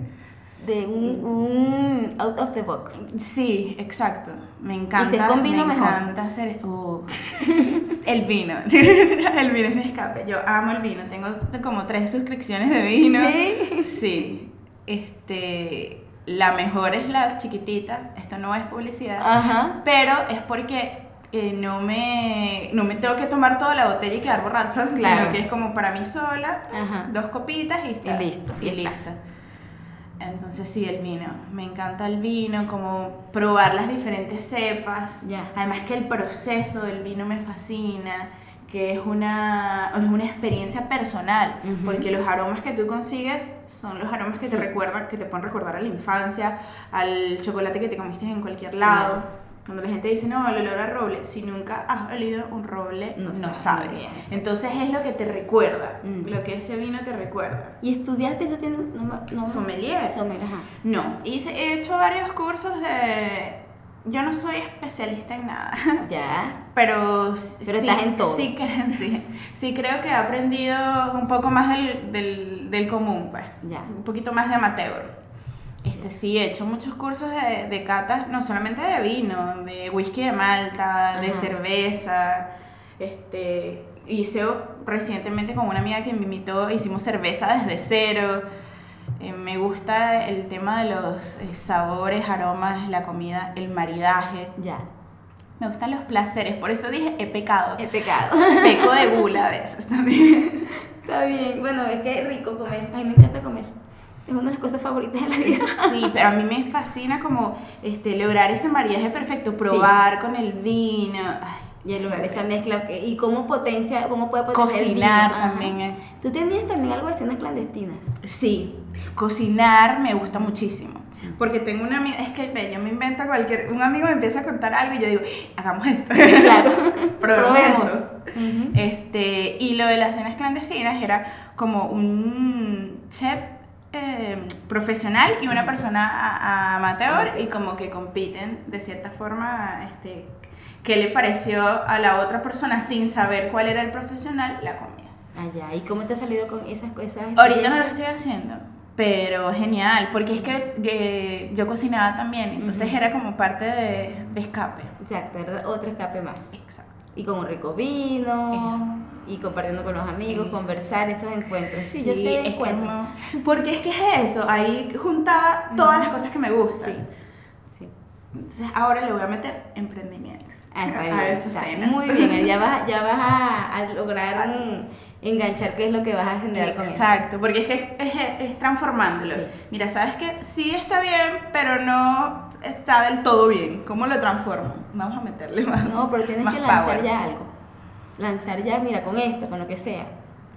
De un, un out of the box. Sí, exacto. Me encanta. si es con vino, me mejor. encanta hacer. uh, el vino. el vino es mi escape. Yo amo el vino. Tengo como tres suscripciones de vino. ¿Sí? Sí. Este. La mejor es la chiquitita. Esto no es publicidad. Ajá. Pero es porque eh, no, me, no me tengo que tomar toda la botella y quedar borracha, Claro. sino que es como para mí sola, Ajá. dos copitas y, está, Y listo, Y y listo. Entonces sí, el vino. Me encanta el vino, como probar las diferentes cepas. Además que el proceso del vino me fascina, que es una, es una experiencia personal, porque los aromas que tú consigues son los aromas que Sí. te recuerdan, que te pueden recordar a la infancia, al chocolate que te comiste en cualquier lado. Cuando la gente dice, no, el olor a roble, si nunca has olido un roble, No no, sabes bien. Entonces es lo que te recuerda, Mm. lo que ese vino te recuerda. ¿Y estudiaste eso? Tiene, no, no, Sommelier. Sommelier, ajá. No, hice, he hecho varios cursos de... Yo no soy especialista en nada, Ya. pero, Pero sí, estás en todo. Sí, sí, sí creo que he aprendido un poco más del, del, del común, pues. Ya. Un poquito más de amateur. Este, sí, he hecho muchos cursos de, de catas, no solamente de vino, de whisky de Malta, de Ajá. cerveza. Este, hice recientemente con una amiga que me invitó, hicimos cerveza desde cero. Eh, me gusta el tema de los eh, sabores, aromas, la comida, el maridaje. Ya. Me gustan los placeres, por eso dije he pecado. He pecado. Peco de gula a veces también. Está bien. Bueno, es que es rico comer. A mí me encanta comer. Es una de las cosas favoritas de la vida. Sí, pero a mí me fascina como este, lograr ese maridaje perfecto, probar con el vino. Ay, Y lograr esa mezcla y cómo potencia, cómo puede potenciar el vino. Cocinar también es- Tú tenías también algo de escenas clandestinas. Sí, cocinar me gusta muchísimo. Porque tengo un amigo, es que yo me invento cualquier. Un amigo me empieza a contar algo y yo digo, hagamos esto. Claro. Probemos. Este, y lo de las cenas clandestinas era como un chef eh, profesional y una persona amateur y como que compiten de cierta forma este, qué le pareció a la otra persona sin saber cuál era el profesional la comida. Allá. ¿Y cómo te ha salido con esas cosas? Ahorita no lo estoy haciendo, pero genial, porque es que eh, yo cocinaba también, entonces era como parte de, de escape. Exacto, era otro escape más. Exacto. Y con un rico vino, y compartiendo con los amigos, Sí. conversar, esos encuentros. Sí, yo sé de es que encuentros. no- porque es que es eso, ahí juntaba todas las cosas que me gustan. Sí, sí. Entonces ahora le voy a meter emprendimiento. Ah, a esas cenas. Muy bien, ya vas, ya vas a, a lograr mm, enganchar qué es lo que vas a generar con eso. Exacto, porque es que es, es- es transformándolo. Sí. Mira, sabes que sí está bien, pero no está del todo bien. ¿Cómo lo transformo? Vamos a meterle más. No, pero tienes que lanzar power. ya algo. Lanzar ya, mira, con esto, con lo que sea.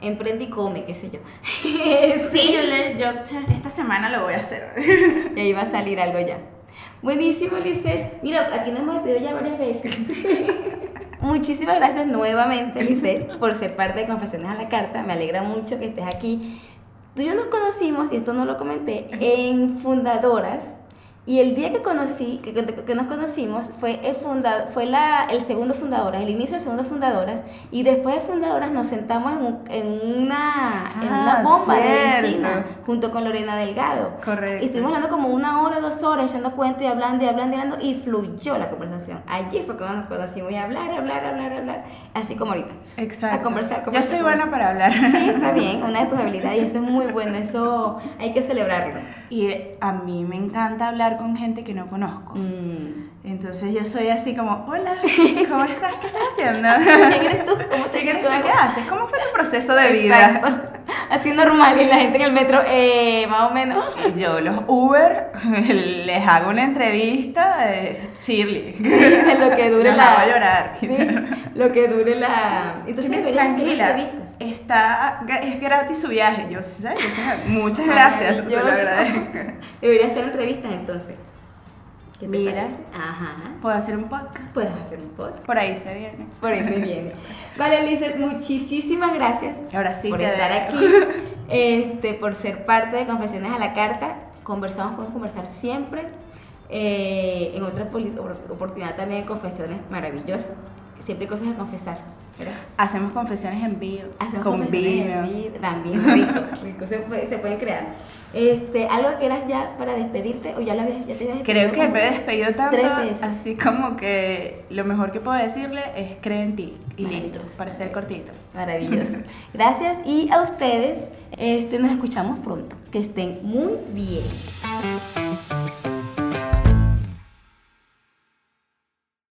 Emprende y come, qué sé yo. Sí, yo, le, yo esta semana lo voy a hacer. Y ahí va a salir algo ya. Buenísimo, Lisette. Mira, aquí nos hemos despedido ya varias veces. Muchísimas gracias nuevamente, Lisette, por ser parte de Confesiones a la Carta. Me alegra mucho que estés aquí. Tú y yo nos conocimos, y esto no lo comenté, en Fundadoras. Y el día que conocí, que, nos conocimos, fue el funda, fue la, el segundo Fundadoras, el inicio del segundo Fundadoras. Y después de Fundadoras nos sentamos en, un- en una, en una Ah, bomba de encina junto con Lorena Delgado. Correcto. Y estuvimos hablando como una hora, dos horas, echando cuentos y hablando y hablando y hablando, y fluyó la conversación. Allí fue cuando nos conocimos y hablar, hablar, hablar, hablar, así como ahorita. Exacto. A conversar, Yo soy buena para hablar. Sí, está bien, una de tus habilidades y eso es muy bueno, eso hay que celebrarlo. Y a mí me encanta hablar con gente que no conozco. Mm. Entonces yo soy así como, hola, ¿cómo estás? ¿Qué estás haciendo? ¿Quién eres tú? ¿Cómo te ¿Qué, llamas? tú? ¿Qué haces? ¿Cómo fue tu proceso de vida? Exacto. Así normal y la gente en el metro, eh, más o menos. Yo los Uber les hago una entrevista de Shirley. de lo que dure Nos la. hago llorar. Sí, lo que dure la. Entonces deberías hacer Tranquila, entrevistas. está, es gratis su viaje. Yo sé. Muchas gracias, se lo Maravilloso. agradezco. Deberías hacer entrevistas entonces. ¿Qué te Mira. parece? Ajá. ¿Puedo hacer un podcast? Puedes hacer un podcast. Por ahí se viene. Por eso viene. Vale, Lizeth, muchísimas gracias Ahora sí por estar aquí, este, por ser parte de Confesiones a la Carta. Conversamos, podemos conversar siempre. Eh, en otra oportunidad también Confesiones, maravilloso. Siempre hay cosas que confesar. ¿verdad? Hacemos confesiones en vivo. Hacemos con confesiones vino. en vivo, también rico, rico, se, puede- se pueden crear. Este, ¿Algo que quieras ya para despedirte o ya, lo habías, ya te habías despedido? Creo que me he despedido tanto, Tres veces. así como que lo mejor que puedo decirle es cree en ti y listo, para ser cortito. Maravilloso. Gracias y a ustedes este, nos escuchamos pronto. Que estén muy bien.